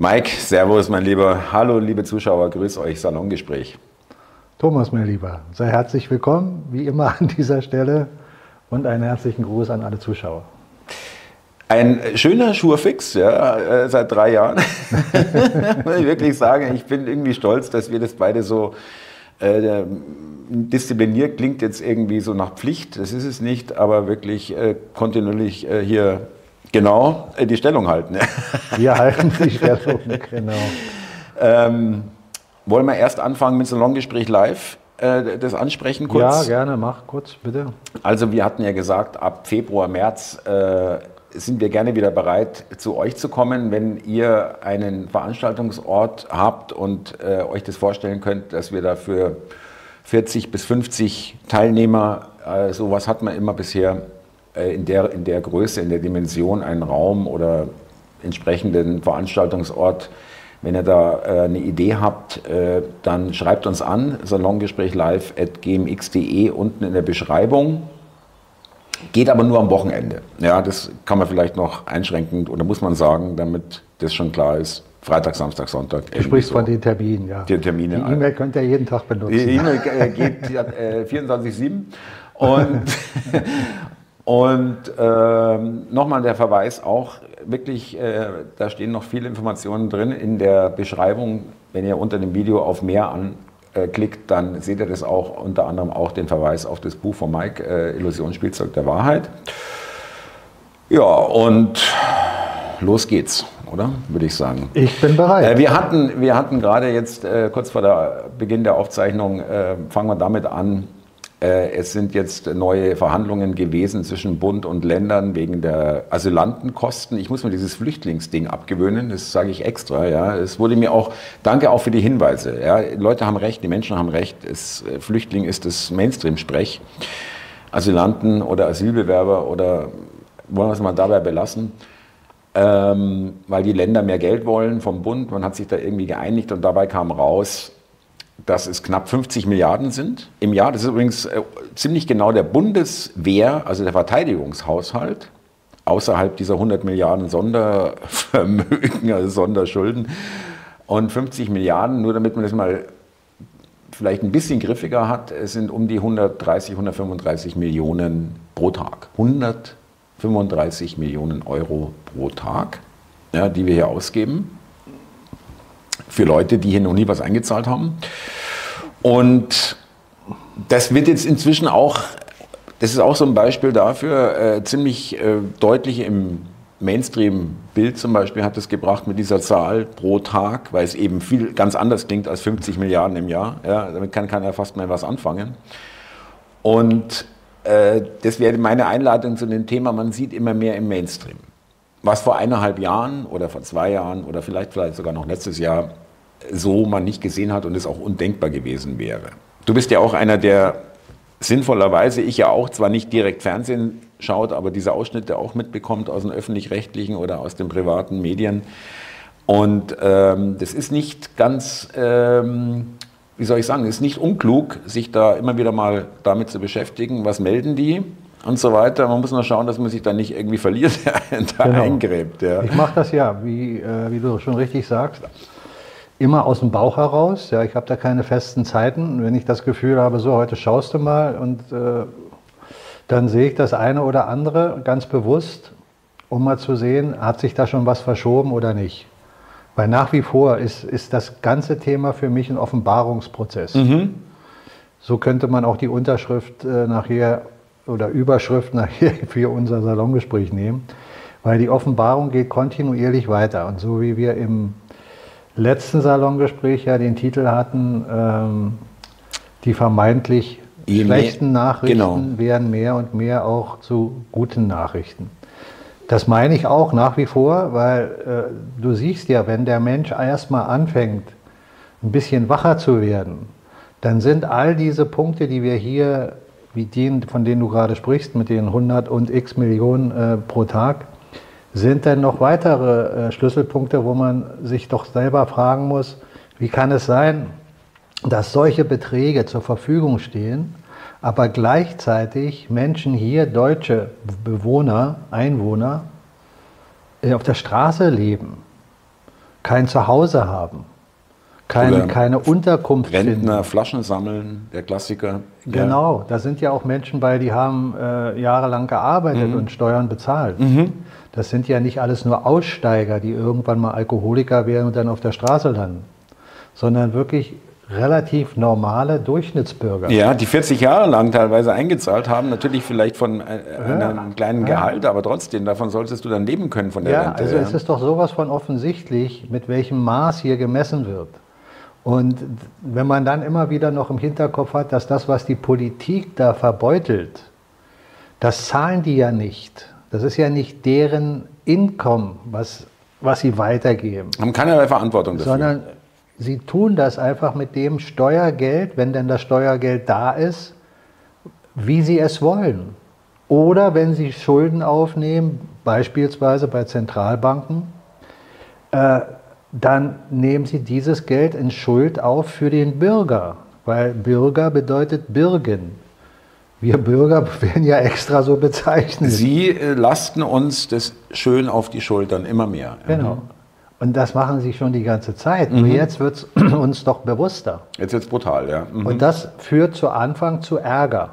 Mike, Servus, mein Lieber. Hallo, liebe Zuschauer, grüß euch, Salongespräch. Thomas, mein Lieber, sei herzlich willkommen, wie immer an dieser Stelle und einen herzlichen Gruß an alle Zuschauer. Ein schöner Schurfix, ja, äh, seit drei Jahren. Muss ich wirklich sagen, ich bin irgendwie stolz, dass wir das beide so äh, diszipliniert klingt jetzt irgendwie so nach Pflicht, das ist es nicht, aber wirklich äh, kontinuierlich äh, hier genau äh, die Stellung halten. wir halten die Stellung, genau. Ähm, wollen wir erst anfangen mit Salongespräch live? Äh, das ansprechen kurz? Ja, gerne, mach kurz, bitte. Also wir hatten ja gesagt, ab Februar, März äh, sind wir gerne wieder bereit, zu euch zu kommen, wenn ihr einen Veranstaltungsort habt und äh, euch das vorstellen könnt, dass wir dafür 40 bis 50 Teilnehmer, äh, sowas hat man immer bisher in, der, in der Größe, in der Dimension, einen Raum oder entsprechenden Veranstaltungsort. Wenn ihr da äh, eine Idee habt, äh, dann schreibt uns an, salongespräch live at gmx.de unten in der Beschreibung. Geht aber nur am Wochenende. Ja, das kann man vielleicht noch einschränken oder muss man sagen, damit das schon klar ist. Freitag, Samstag, Sonntag. Du sprichst so. von den Terminen, ja. Die Termine. Die E-Mail könnt ihr jeden Tag benutzen. Die E-Mail äh, geht äh, 24-7. Und, und ähm, nochmal der Verweis auch, wirklich, äh, da stehen noch viele Informationen drin in der Beschreibung. Wenn ihr unter dem Video auf mehr an, äh, dann seht ihr das auch, unter anderem auch den Verweis auf das Buch von Mike, äh, Illusionsspielzeug der Wahrheit. Ja, und los geht's, oder? Würde ich sagen. Ich bin bereit. Äh, wir hatten, wir hatten gerade jetzt, äh, kurz vor der Beginn der Aufzeichnung, fangen wir damit an, es sind jetzt neue Verhandlungen gewesen zwischen Bund und Ländern wegen der Asylantenkosten. Ich muss mir dieses Flüchtlingsding abgewöhnen, das sage ich extra. Ja. Es wurde mir auch, danke auch für die Hinweise. Ja. Leute haben recht, die Menschen haben recht. Es, äh, Flüchtling ist das Mainstream-Sprech. Asylanten oder Asylbewerber oder wollen wir es mal dabei belassen. Ähm, weil die Länder mehr Geld wollen vom Bund. Man hat sich da irgendwie geeinigt und dabei kam raus, dass es knapp 50 Milliarden sind im Jahr. Das ist übrigens äh, ziemlich genau der Bundeswehr, also der Verteidigungshaushalt, außerhalb dieser 100 Milliarden Sondervermögen, also Sonderschulden. Und 50 Milliarden, nur damit man das mal vielleicht ein bisschen griffiger hat, es sind um die 130, 135 Millionen pro Tag. 135 Millionen Euro pro Tag, ja, die wir hier ausgeben für Leute, die hier noch nie was eingezahlt haben. Und das wird jetzt inzwischen auch, das ist auch so ein Beispiel dafür, äh, ziemlich äh, deutlich im Mainstream-Bild zum Beispiel hat es gebracht mit dieser Zahl pro Tag, weil es eben viel ganz anders klingt als 50 Milliarden im Jahr. Ja, damit kann keiner fast mehr was anfangen. Und äh, das wäre meine Einladung zu dem Thema, man sieht immer mehr im Mainstream. Was vor eineinhalb Jahren oder vor zwei Jahren oder vielleicht, vielleicht sogar noch letztes Jahr so man nicht gesehen hat und es auch undenkbar gewesen wäre. Du bist ja auch einer, der sinnvollerweise, ich ja auch, zwar nicht direkt Fernsehen schaut, aber diese Ausschnitte auch mitbekommt aus den öffentlich-rechtlichen oder aus den privaten Medien. Und ähm, das ist nicht ganz, ähm, wie soll ich sagen, es ist nicht unklug, sich da immer wieder mal damit zu beschäftigen, was melden die und so weiter. Man muss nur schauen, dass man sich da nicht irgendwie verliert, da genau. eingräbt. Ja. Ich mache das ja, wie, äh, wie du schon richtig sagst immer aus dem Bauch heraus. Ja, ich habe da keine festen Zeiten. Wenn ich das Gefühl habe, so heute schaust du mal und äh, dann sehe ich das eine oder andere ganz bewusst, um mal zu sehen, hat sich da schon was verschoben oder nicht. Weil nach wie vor ist, ist das ganze Thema für mich ein Offenbarungsprozess. Mhm. So könnte man auch die Unterschrift äh, nachher oder Überschrift nachher für unser Salongespräch nehmen, weil die Offenbarung geht kontinuierlich weiter. Und so wie wir im letzten Salongespräch ja den Titel hatten, ähm, die vermeintlich Je schlechten mehr, Nachrichten genau. werden mehr und mehr auch zu guten Nachrichten. Das meine ich auch nach wie vor, weil äh, du siehst ja, wenn der Mensch erstmal anfängt, ein bisschen wacher zu werden, dann sind all diese Punkte, die wir hier, wie den, von denen du gerade sprichst, mit den 100 und x Millionen äh, pro Tag, sind denn noch weitere äh, Schlüsselpunkte, wo man sich doch selber fragen muss, wie kann es sein, dass solche Beträge zur Verfügung stehen, aber gleichzeitig Menschen hier, deutsche Bewohner, Einwohner, äh, auf der Straße leben? kein Zuhause haben, kein, Oder keine Unterkunft Rentner, finden. Flaschen sammeln, der Klassiker. Genau, da sind ja auch Menschen bei, die haben äh, jahrelang gearbeitet und Steuern bezahlt. Das sind ja nicht alles nur Aussteiger, die irgendwann mal Alkoholiker werden und dann auf der Straße landen, sondern wirklich relativ normale Durchschnittsbürger. Ja, die 40 Jahre lang teilweise eingezahlt haben, natürlich vielleicht von äh, einem kleinen Gehalt, aber trotzdem, davon solltest du dann leben können von der Ja, Rente. also es ist doch sowas von offensichtlich, mit welchem Maß hier gemessen wird. Und wenn man dann immer wieder noch im Hinterkopf hat, dass das, was die Politik da verbeutelt, das zahlen die ja nicht. Das ist ja nicht deren Income, was, was sie weitergeben, haben keinerlei Verantwortung dafür. sondern sie tun das einfach mit dem Steuergeld, wenn denn das Steuergeld da ist, wie sie es wollen. Oder wenn sie Schulden aufnehmen, beispielsweise bei Zentralbanken, äh, dann nehmen sie dieses Geld in Schuld auf für den Bürger, weil Bürger bedeutet Bürgen. Wir Bürger werden ja extra so bezeichnet. Sie äh, lasten uns das schön auf die Schultern, immer mehr. Genau. Und das machen sie schon die ganze Zeit. Nur jetzt wird es uns doch bewusster. Jetzt wird's brutal, ja. Mhm. Und das führt zu Anfang zu Ärger.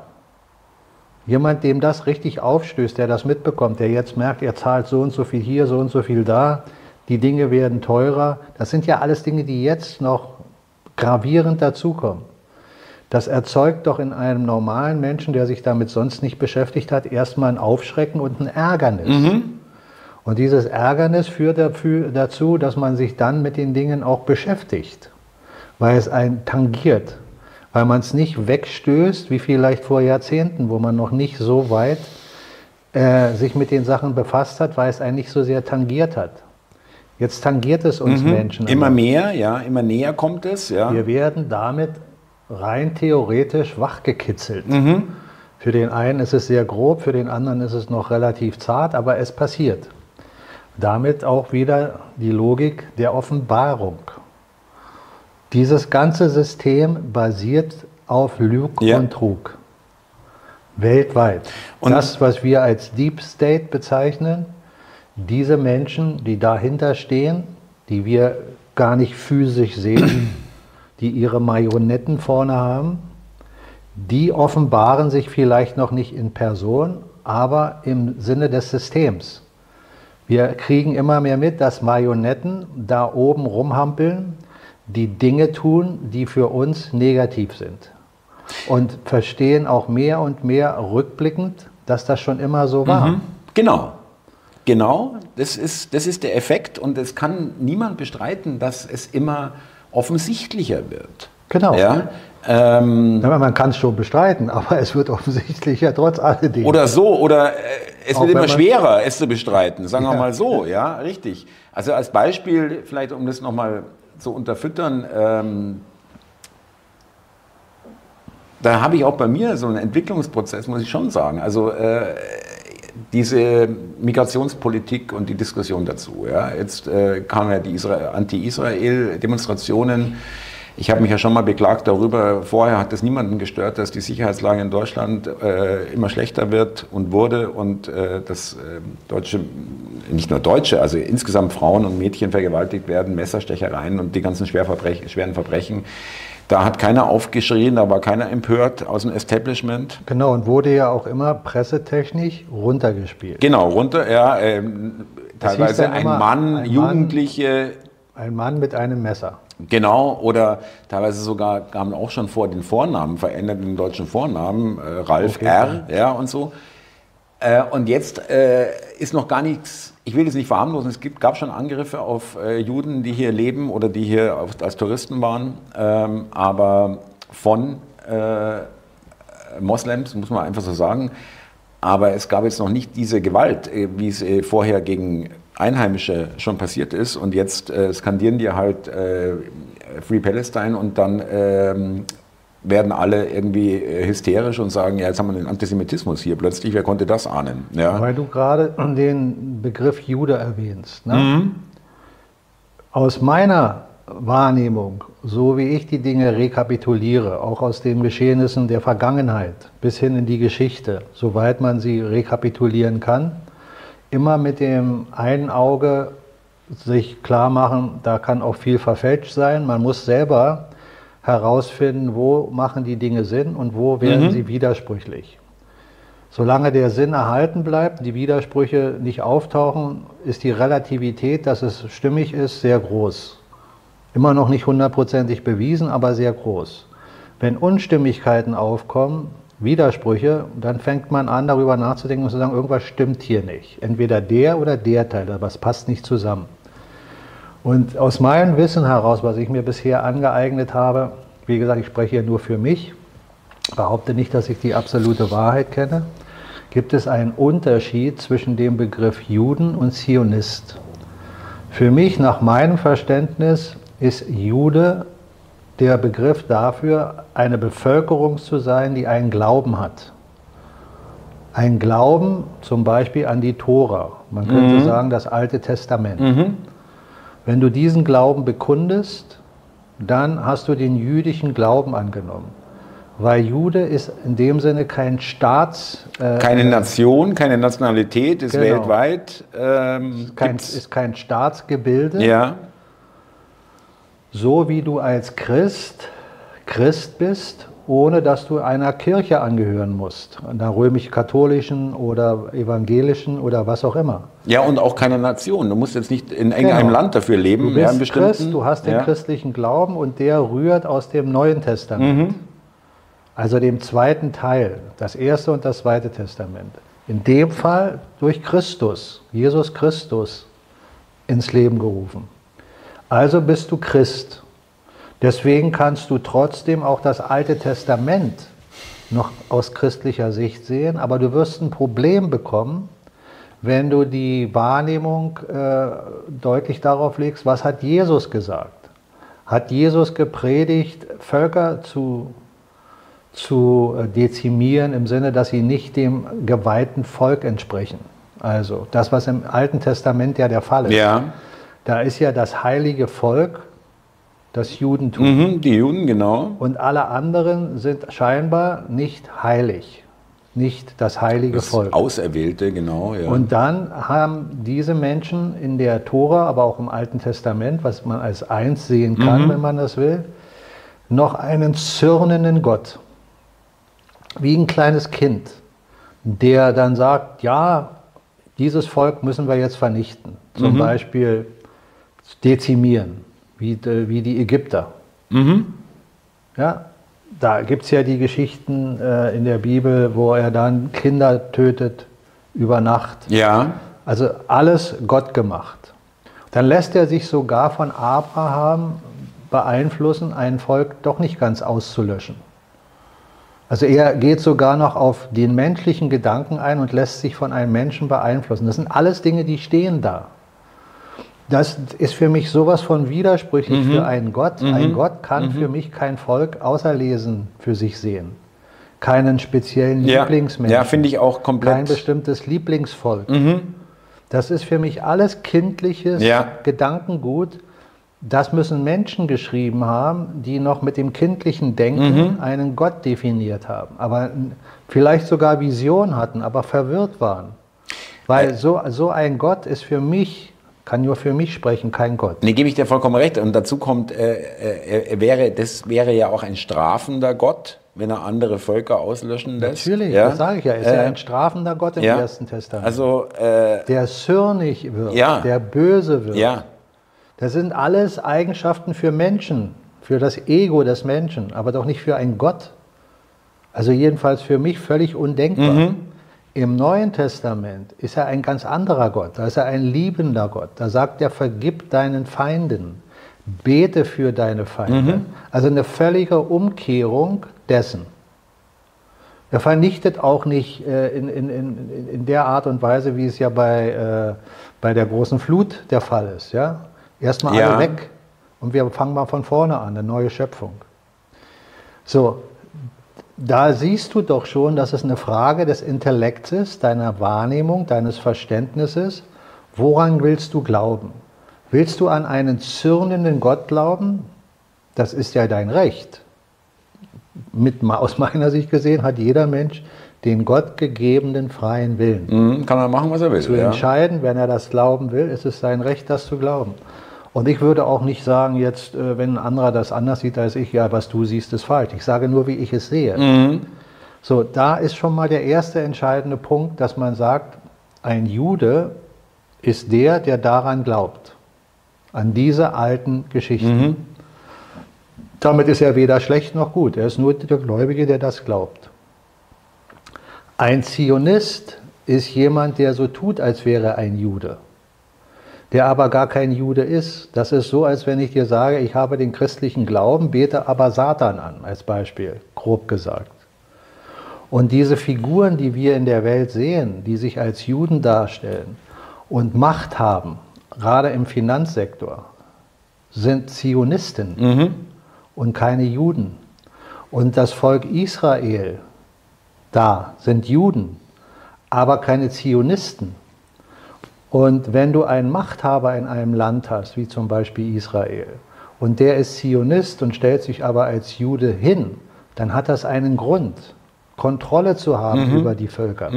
Jemand, dem das richtig aufstößt, der das mitbekommt, der jetzt merkt, er zahlt so und so viel hier, so und so viel da, die Dinge werden teurer. Das sind ja alles Dinge, die jetzt noch gravierend dazukommen. Das erzeugt doch in einem normalen Menschen, der sich damit sonst nicht beschäftigt hat, erstmal ein Aufschrecken und ein Ärgernis. Und dieses Ärgernis führt dazu, dass man sich dann mit den Dingen auch beschäftigt, weil es einen tangiert, weil man es nicht wegstößt, wie vielleicht vor Jahrzehnten, wo man noch nicht so weit äh, sich mit den Sachen befasst hat, weil es einen nicht so sehr tangiert hat. Jetzt tangiert es uns Menschen. Immer mehr, ja, immer näher kommt es, ja. Wir werden damit rein theoretisch wachgekitzelt. Für den einen ist es sehr grob, für den anderen ist es noch relativ zart, aber es passiert. Damit auch wieder die Logik der Offenbarung. Dieses ganze System basiert auf Lug Ja. und Trug. Weltweit. Und- das, was wir als Deep State bezeichnen, diese Menschen, die dahinter stehen, die wir gar nicht physisch sehen, die ihre Marionetten vorne haben, die offenbaren sich vielleicht noch nicht in Person, aber im Sinne des Systems. Wir kriegen immer mehr mit, dass Marionetten da oben rumhampeln, die Dinge tun, die für uns negativ sind. Und verstehen auch mehr und mehr rückblickend, dass das schon immer so war. Genau. Genau, das ist, das ist der Effekt und es kann niemand bestreiten, dass es immer offensichtlicher wird. Genau. Ja? Ähm, Ja, Man kann es schon bestreiten, aber es wird offensichtlicher trotz alledem. oder so, oder äh, es Auch wird immer schwerer, es zu bestreiten, sagen wir Ja. mal so, ja, richtig. Also als Beispiel, vielleicht um das nochmal zu unterfüttern, ähm, da habe ich auch bei mir so einen Entwicklungsprozess, muss ich schon sagen. Also äh, diese Migrationspolitik und die Diskussion dazu. Ja. Jetzt äh, kamen ja die Isra Anti-Israel-Demonstrationen. Ich habe mich ja schon mal beklagt darüber, vorher hat es niemanden gestört, dass die Sicherheitslage in Deutschland äh, immer schlechter wird und wurde und äh, dass äh, Deutsche, nicht nur Deutsche, also insgesamt Frauen und Mädchen vergewaltigt werden, Messerstechereien und die ganzen Schwerverbrech schweren Verbrechen. Da hat keiner aufgeschrien, da war keiner empört aus dem Establishment. Genau, und wurde ja auch immer pressetechnisch runtergespielt. Genau, runter, ja, ähm, teilweise ein Mann, ein Mann- Jugendliche, Ein Mann mit einem Messer. genau, oder teilweise sogar kamen auch schon vor den Vornamen verändert, den deutschen Vornamen, äh, Ralf Okay. R., ja, und so. Äh, und jetzt äh, ist noch gar nichts, ich will es nicht verharmlosen, es gibt, gab schon Angriffe auf äh, Juden, die hier leben oder die hier auf, als Touristen waren, ähm, aber von äh, Moslems, muss man einfach so sagen. Aber es gab jetzt noch nicht diese Gewalt, äh, wie es äh, vorher gegen Einheimische schon passiert ist. Und jetzt äh, skandieren die halt äh, Free Palestine und dann ähm, werden alle irgendwie äh, hysterisch und sagen, ja, jetzt haben wir den Antisemitismus hier plötzlich, wer konnte das ahnen? Ja. Weil du gerade den Begriff Jude erwähnst. Ne? Aus meiner Wahrnehmung, so wie ich die Dinge rekapituliere, auch aus den Geschehnissen der Vergangenheit bis hin in die Geschichte, soweit man sie rekapitulieren kann, immer mit dem einen Auge sich klar machen, da kann auch viel verfälscht sein. Man muss selber herausfinden, wo machen die Dinge Sinn und wo werden mhm. sie widersprüchlich. Solange der Sinn erhalten bleibt, die Widersprüche nicht auftauchen, ist die Relativität, dass es stimmig ist, sehr groß. Immer noch nicht hundertprozentig bewiesen, aber sehr groß. Wenn Unstimmigkeiten aufkommen, Widersprüche, dann fängt man an, darüber nachzudenken und zu sagen, irgendwas stimmt hier nicht. Entweder der oder der Teil, aber es passt nicht zusammen. Und aus meinem Wissen heraus, was ich mir bisher angeeignet habe, wie gesagt, ich spreche hier nur für mich, behaupte nicht, dass ich die absolute Wahrheit kenne, gibt es einen Unterschied zwischen dem Begriff Juden und Zionist. Für mich, nach meinem Verständnis, ist Jude der Begriff dafür, eine Bevölkerung zu sein, die einen Glauben hat. Ein Glauben zum Beispiel an die Tora. Man könnte mhm. sagen, das Alte Testament. Mhm. Wenn du diesen Glauben bekundest, dann hast du den jüdischen Glauben angenommen. Weil Jude ist in dem Sinne kein Staats... Äh, keine Nation, keine Nationalität, ist genau. weltweit... Ähm, kein, ist kein Staatsgebilde. Ja so wie du als Christ Christ bist, ohne dass du einer Kirche angehören musst, einer römisch-katholischen oder evangelischen oder was auch immer. Ja, und auch keine Nation. Du musst jetzt nicht in irgendeinem genau. Land dafür leben. Du bist ja, Christ, du hast den ja. christlichen Glauben und der rührt aus dem Neuen Testament. Mhm. Also dem zweiten Teil, das erste und das zweite Testament. In dem Fall durch Christus, Jesus Christus, ins Leben gerufen. Also bist du Christ. Deswegen kannst du trotzdem auch das Alte Testament noch aus christlicher Sicht sehen, aber du wirst ein Problem bekommen, wenn du die Wahrnehmung äh, deutlich darauf legst, was hat Jesus gesagt? Hat Jesus gepredigt, Völker zu, zu äh, dezimieren im Sinne, dass sie nicht dem geweihten Volk entsprechen? Also das, was im Alten Testament ja der Fall ist. Ja. Da ist ja das heilige Volk, das Judentum. Mhm, die Juden, genau. Und alle anderen sind scheinbar nicht heilig, nicht das heilige das Volk. Auserwählte, genau. Ja. Und dann haben diese Menschen in der Tora, aber auch im Alten Testament, was man als eins sehen kann, mhm. wenn man das will, noch einen zürnenden Gott, wie ein kleines Kind, der dann sagt, ja, dieses Volk müssen wir jetzt vernichten. Zum mhm. Beispiel dezimieren, wie, wie die Ägypter. Mhm. Ja, da gibt es ja die Geschichten äh, in der Bibel, wo er dann Kinder tötet über Nacht. Ja. Also alles Gott gemacht. Dann lässt er sich sogar von Abraham beeinflussen, ein Volk doch nicht ganz auszulöschen. Also er geht sogar noch auf den menschlichen Gedanken ein und lässt sich von einem Menschen beeinflussen. Das sind alles Dinge, die stehen da. Das ist für mich sowas von widersprüchlich mhm. für einen Gott. Mhm. Ein Gott kann mhm. für mich kein Volk außer Lesen für sich sehen. Keinen speziellen ja. Lieblingsmenschen. Ja, finde ich auch komplett. Kein bestimmtes Lieblingsvolk. Mhm. Das ist für mich alles kindliches ja. Gedankengut. Das müssen Menschen geschrieben haben, die noch mit dem kindlichen Denken mhm. einen Gott definiert haben. Aber vielleicht sogar Vision hatten, aber verwirrt waren. Weil so, so ein Gott ist für mich kann nur für mich sprechen, kein Gott. Nee, gebe ich dir vollkommen recht. Und dazu kommt, äh, äh, wäre, das wäre ja auch ein strafender Gott, wenn er andere Völker auslöschen lässt. Natürlich, ja? das sage ich ja. Er ist äh, ja ein strafender Gott im ja. Ersten Testament. Also, äh, der zürnig wird, ja. der böse wird. Ja. Das sind alles Eigenschaften für Menschen, für das Ego des Menschen, aber doch nicht für einen Gott. Also jedenfalls für mich völlig undenkbar. Mhm. Im Neuen Testament ist er ein ganz anderer Gott, da ist er ein liebender Gott. Da sagt er, vergib deinen Feinden, bete für deine Feinde. Mhm. Also eine völlige Umkehrung dessen. Er vernichtet auch nicht äh, in, in, in, in der Art und Weise, wie es ja bei, äh, bei der großen Flut der Fall ist. Ja? Erstmal ja. alle weg und wir fangen mal von vorne an, eine neue Schöpfung. So, da siehst du doch schon, dass es eine Frage des Intellekts ist, deiner Wahrnehmung, deines Verständnisses. Woran willst du glauben? Willst du an einen zürnenden Gott glauben? Das ist ja dein Recht. Mit, aus meiner Sicht gesehen hat jeder Mensch den Gott gegebenen freien Willen. Mhm, kann er machen, was er will. Zu ja. entscheiden, wenn er das glauben will, ist es sein Recht, das zu glauben. Und ich würde auch nicht sagen, jetzt, äh, wenn ein anderer das anders sieht als ich, ja, was du siehst, ist falsch. Ich sage nur, wie ich es sehe. Mhm. So, da ist schon mal der erste entscheidende Punkt, dass man sagt, ein Jude ist der, der daran glaubt, an diese alten Geschichten. Mhm. Damit ist er weder schlecht noch gut. Er ist nur der Gläubige, der das glaubt. Ein Zionist ist jemand, der so tut, als wäre er ein Jude, der aber gar kein Jude ist. Das ist so, als wenn ich dir sage, ich habe den christlichen Glauben, bete aber Satan an, als Beispiel, grob gesagt. Und diese Figuren, die wir in der Welt sehen, die sich als Juden darstellen und Macht haben, gerade im Finanzsektor, sind Zionisten Mhm. und keine Juden. Und das Volk Israel, da sind Juden, aber keine Zionisten. Und wenn du einen Machthaber in einem Land hast, wie zum Beispiel Israel, und der ist Zionist und stellt sich aber als Jude hin, dann hat das einen Grund, Kontrolle zu haben Mhm. über die Völker.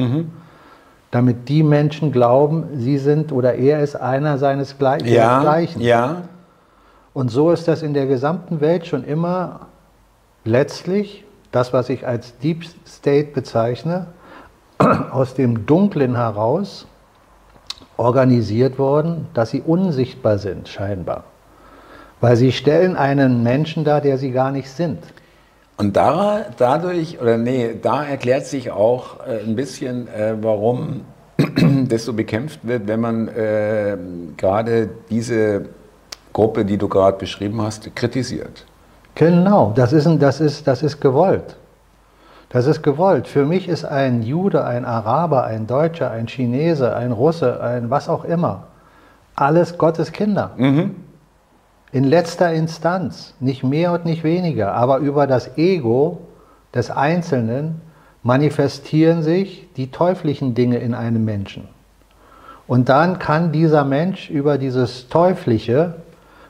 Damit die Menschen glauben, sie sind oder er ist einer seines Gle Ja, Gleichen. ja. Und so ist das in der gesamten Welt schon immer letztlich das, was ich als Deep State bezeichne, aus dem Dunklen heraus organisiert worden, dass sie unsichtbar sind, scheinbar. Weil sie stellen einen Menschen dar, der sie gar nicht sind. Und da, dadurch, oder nee, da erklärt sich auch äh, ein bisschen, äh, warum das so bekämpft wird, wenn man äh, gerade diese Gruppe, die du gerade beschrieben hast, kritisiert. Genau, das ist, das, ist, das ist gewollt. Das ist gewollt. Für mich ist ein Jude, ein Araber, ein Deutscher, ein Chinese, ein Russe, ein was auch immer, alles Gottes Kinder. In letzter Instanz, nicht mehr und nicht weniger, aber über das Ego des Einzelnen manifestieren sich die teuflischen Dinge in einem Menschen. Und dann kann dieser Mensch über dieses Teuflische,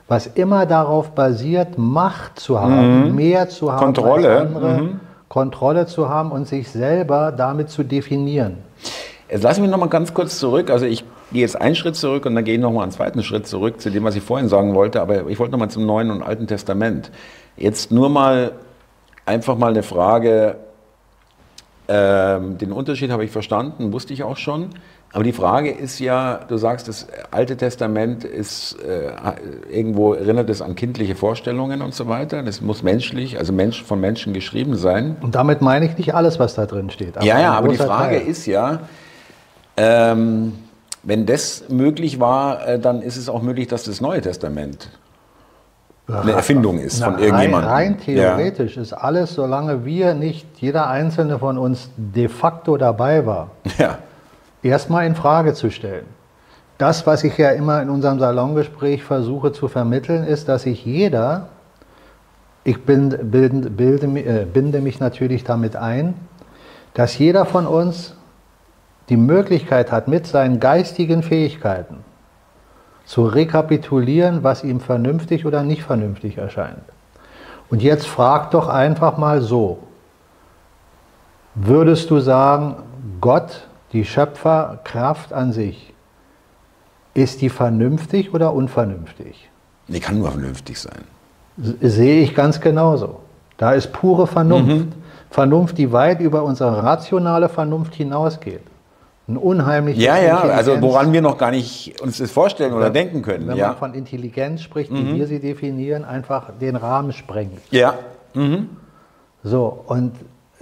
was immer darauf basiert, Macht zu haben, mehr zu haben Kontrolle, als andere, mhm. Kontrolle zu haben und sich selber damit zu definieren. Jetzt lassen wir noch mal ganz kurz zurück. Also ich gehe jetzt einen Schritt zurück und dann gehe ich noch mal einen zweiten Schritt zurück zu dem, was ich vorhin sagen wollte. Aber ich wollte noch mal zum Neuen und Alten Testament. Jetzt nur mal einfach mal eine Frage. Ähm, den Unterschied habe ich verstanden, wusste ich auch schon. Aber die Frage ist ja, du sagst, das Alte Testament ist äh, irgendwo erinnert es an kindliche Vorstellungen und so weiter. Das muss menschlich, also Mensch, von Menschen geschrieben sein. Und damit meine ich nicht alles, was da drin steht. Ja, ja, aber die Frage Teil. ist ja, ähm, wenn das möglich war, äh, dann ist es auch möglich, dass das Neue Testament eine Erfindung ist von Na, irgendjemandem. Rein, rein theoretisch ist alles, solange wir nicht, jeder einzelne von uns de facto dabei war, Ja. Erstmal in Frage zu stellen. Das, was ich ja immer in unserem Salongespräch versuche zu vermitteln, ist, dass sich jeder, ich bin, bilde, bilde, äh, binde mich natürlich damit ein, dass jeder von uns die Möglichkeit hat, mit seinen geistigen Fähigkeiten zu rekapitulieren, was ihm vernünftig oder nicht vernünftig erscheint. Und jetzt frag doch einfach mal so, würdest du sagen, Gott, die Schöpferkraft an sich, ist die vernünftig oder unvernünftig? Die kann nur vernünftig sein. Sehe ich ganz genauso. Da ist pure Vernunft. Mhm. Vernunft, die weit über unsere rationale Vernunft hinausgeht. Ein unheimliches Ja, ja, also woran wir noch gar nicht uns das vorstellen oder denken können. wenn Ja. man von Intelligenz spricht, Mhm. wie wir sie definieren, einfach den Rahmen sprengt. ja. So, und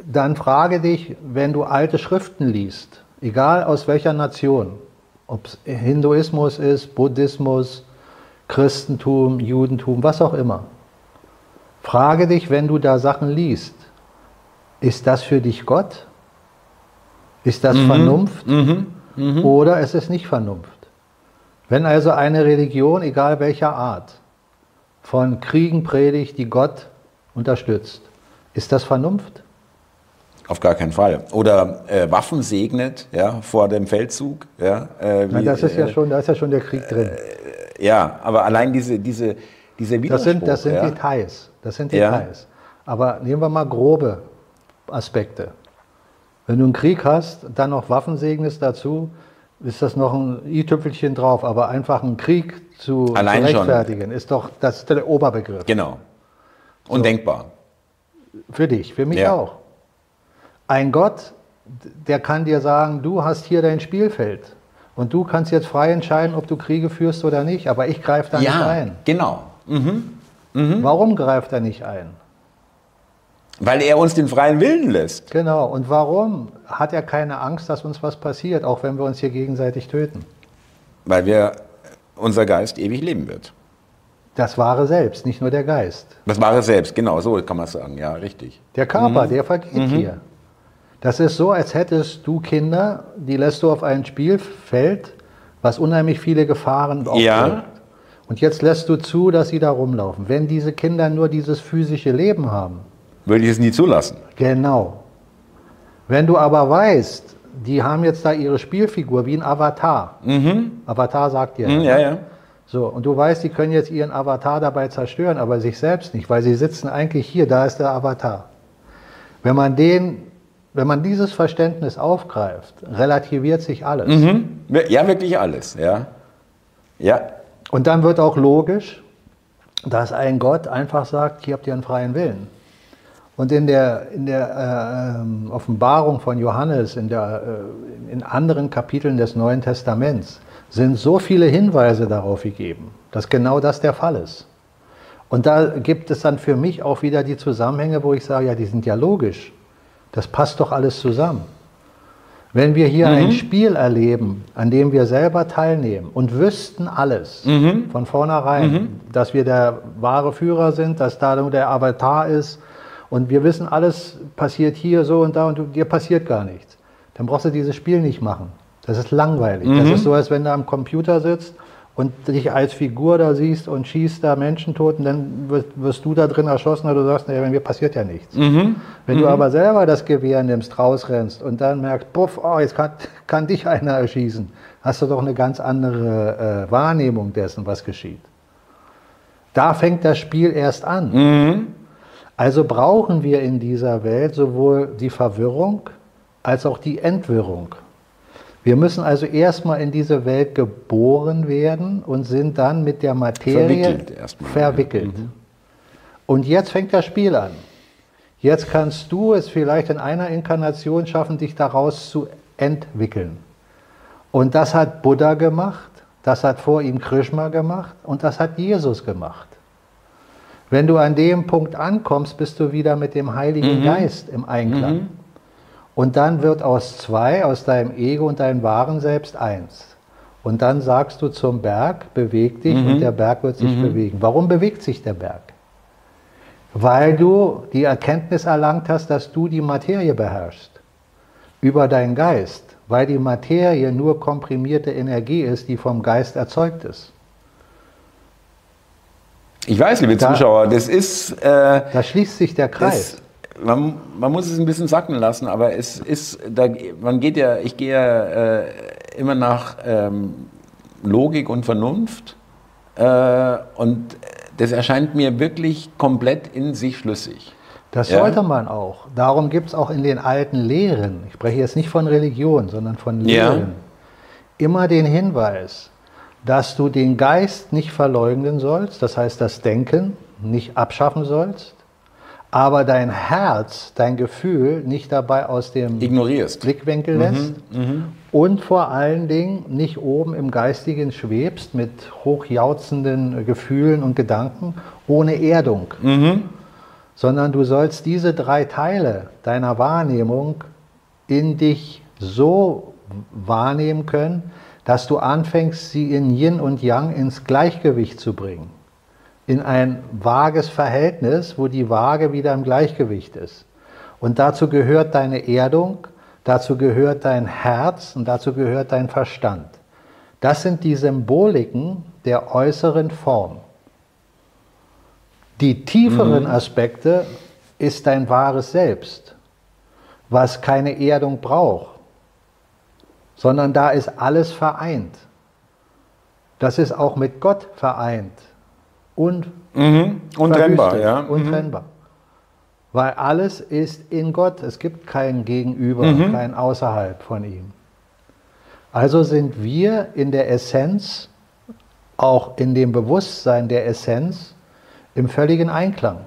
dann frage dich, wenn du alte Schriften liest, egal aus welcher Nation, ob es Hinduismus ist, Buddhismus, Christentum, Judentum, was auch immer, frage dich, wenn du da Sachen liest, ist das für dich Gott? Ist das Vernunft? Oder ist es nicht Vernunft? Wenn also eine Religion, egal welcher Art, von Kriegen predigt, die Gott unterstützt, ist das Vernunft? Auf gar keinen Fall. Oder äh, Waffen segnet ja, vor dem Feldzug. Ja, äh, Na, wie, das ist ja äh, schon, da ist ja schon der Krieg drin. ja, aber allein diese, diese, dieser Das sind, das Widerspruch, sind ja. Details. Das sind Ja. Details. Aber nehmen wir mal grobe Aspekte. Wenn du einen Krieg hast, dann noch Waffen segnest dazu, ist das noch ein i-Tüpfelchen drauf. Aber einfach einen Krieg zu, Allein zu schon. rechtfertigen, ist doch das ist der Oberbegriff. Genau. Undenkbar. Für dich, für mich Ja. auch. Ein Gott, der kann dir sagen, du hast hier dein Spielfeld. Und du kannst jetzt frei entscheiden, ob du Kriege führst oder nicht. Aber ich greife da nicht ein. genau. Warum greift er nicht ein? Weil er uns den freien Willen lässt. Genau. Und warum hat er keine Angst, dass uns was passiert, auch wenn wir uns hier gegenseitig töten? Weil wir, unser Geist ewig leben wird. Das wahre Selbst, nicht nur der Geist. Das war es selbst, genau, so kann man es sagen. Ja, richtig. Der Körper, der vergeht hier. Das ist so, als hättest du Kinder, die lässt du auf ein Spielfeld, was unheimlich viele Gefahren Ja. aufbirgt. Und jetzt lässt du zu, dass sie da rumlaufen. Wenn diese Kinder nur dieses physische Leben haben, Würde ich es nie zulassen. genau. Wenn du aber weißt, die haben jetzt da ihre Spielfigur wie ein Avatar. Avatar sagt dir. Hm, ja, ja. So, und du weißt, die können jetzt ihren Avatar dabei zerstören, aber sich selbst nicht, weil sie sitzen eigentlich hier, da ist der Avatar. Wenn man den, wenn man dieses Verständnis aufgreift, relativiert sich alles. Mhm. Ja, wirklich alles, ja. Ja, Und dann wird auch logisch, dass ein Gott einfach sagt, hier habt ihr einen freien Willen. Und in der, in der äh, Offenbarung von Johannes, in, der, äh, in anderen Kapiteln des Neuen Testaments, sind so viele Hinweise darauf gegeben, dass genau das der Fall ist. Und da gibt es dann für mich auch wieder die Zusammenhänge, wo ich sage, ja, die sind ja logisch. Das passt doch alles zusammen. Wenn wir hier ein Spiel erleben, an dem wir selber teilnehmen und wüssten alles von vornherein, dass wir der wahre Führer sind, dass da nur der Avatar ist und wir wissen, alles passiert hier so und da und dir passiert gar nichts, dann brauchst du dieses Spiel nicht machen. Das ist langweilig. Das ist so, als wenn du am Computer sitzt und dich als Figur da siehst und schießt da Menschen tot und dann wirst, wirst du da drin erschossen oder du sagst, naja, mir passiert ja nichts. Wenn du aber selber das Gewehr nimmst, rausrennst und dann merkst, puff, oh, jetzt kann, kann dich einer erschießen, hast du doch eine ganz andere äh, Wahrnehmung dessen, was geschieht. Da fängt das Spiel erst an. Also brauchen wir in dieser Welt sowohl die Verwirrung als auch die Entwirrung. Wir müssen also erstmal in diese Welt geboren werden und sind dann mit der Materie Verwickelt erstmal, verwickelt. Und jetzt fängt das Spiel an. Jetzt kannst du es vielleicht in einer Inkarnation schaffen, dich daraus zu entwickeln. Und das hat Buddha gemacht, das hat vor ihm Krishna gemacht und das hat Jesus gemacht. Wenn du an dem Punkt ankommst, bist du wieder mit dem Heiligen Geist im Einklang. Und dann wird aus zwei, aus deinem Ego und deinem wahren Selbst eins. Und dann sagst du zum Berg, beweg dich und der Berg wird sich bewegen. Warum bewegt sich der Berg? Weil du die Erkenntnis erlangt hast, dass du die Materie beherrschst. Über deinen Geist. Weil die Materie nur komprimierte Energie ist, die vom Geist erzeugt ist. ich weiß, liebe Da- Zuschauer, das ist, äh, Da schließt sich der Kreis. Man, man muss es ein bisschen sacken lassen, aber es ist, da, man geht ja, ich gehe ja äh, immer nach ähm, Logik und Vernunft äh, und das erscheint mir wirklich komplett in sich schlüssig. Das Ja. sollte man auch. Darum gibt es auch in den alten Lehren, ich spreche jetzt nicht von Religion, sondern von Ja. Lehren, immer den Hinweis, dass du den Geist nicht verleugnen sollst, das heißt das Denken nicht abschaffen sollst, aber dein Herz, dein Gefühl nicht dabei aus dem Ignorierst. Blickwinkel lässt und vor allen Dingen nicht oben im Geistigen schwebst mit hochjauzenden Gefühlen und Gedanken ohne Erdung, sondern du sollst diese drei Teile deiner Wahrnehmung in dich so wahrnehmen können, dass du anfängst, sie in Yin und Yang ins Gleichgewicht zu bringen. In ein vages Verhältnis, wo die Waage wieder im Gleichgewicht ist. Und dazu gehört deine Erdung, dazu gehört dein Herz und dazu gehört dein Verstand. Das sind die Symboliken der äußeren Form. Die tieferen Aspekte ist dein wahres Selbst, was keine Erdung braucht, sondern da ist alles vereint. Das ist auch mit Gott vereint und Mhm. Untrennbar, ja. Mhm. Untrennbar. Weil alles ist in Gott. Es gibt kein Gegenüber, mhm. kein Außerhalb von ihm. Also sind wir in der Essenz, auch in dem Bewusstsein der Essenz, im völligen Einklang.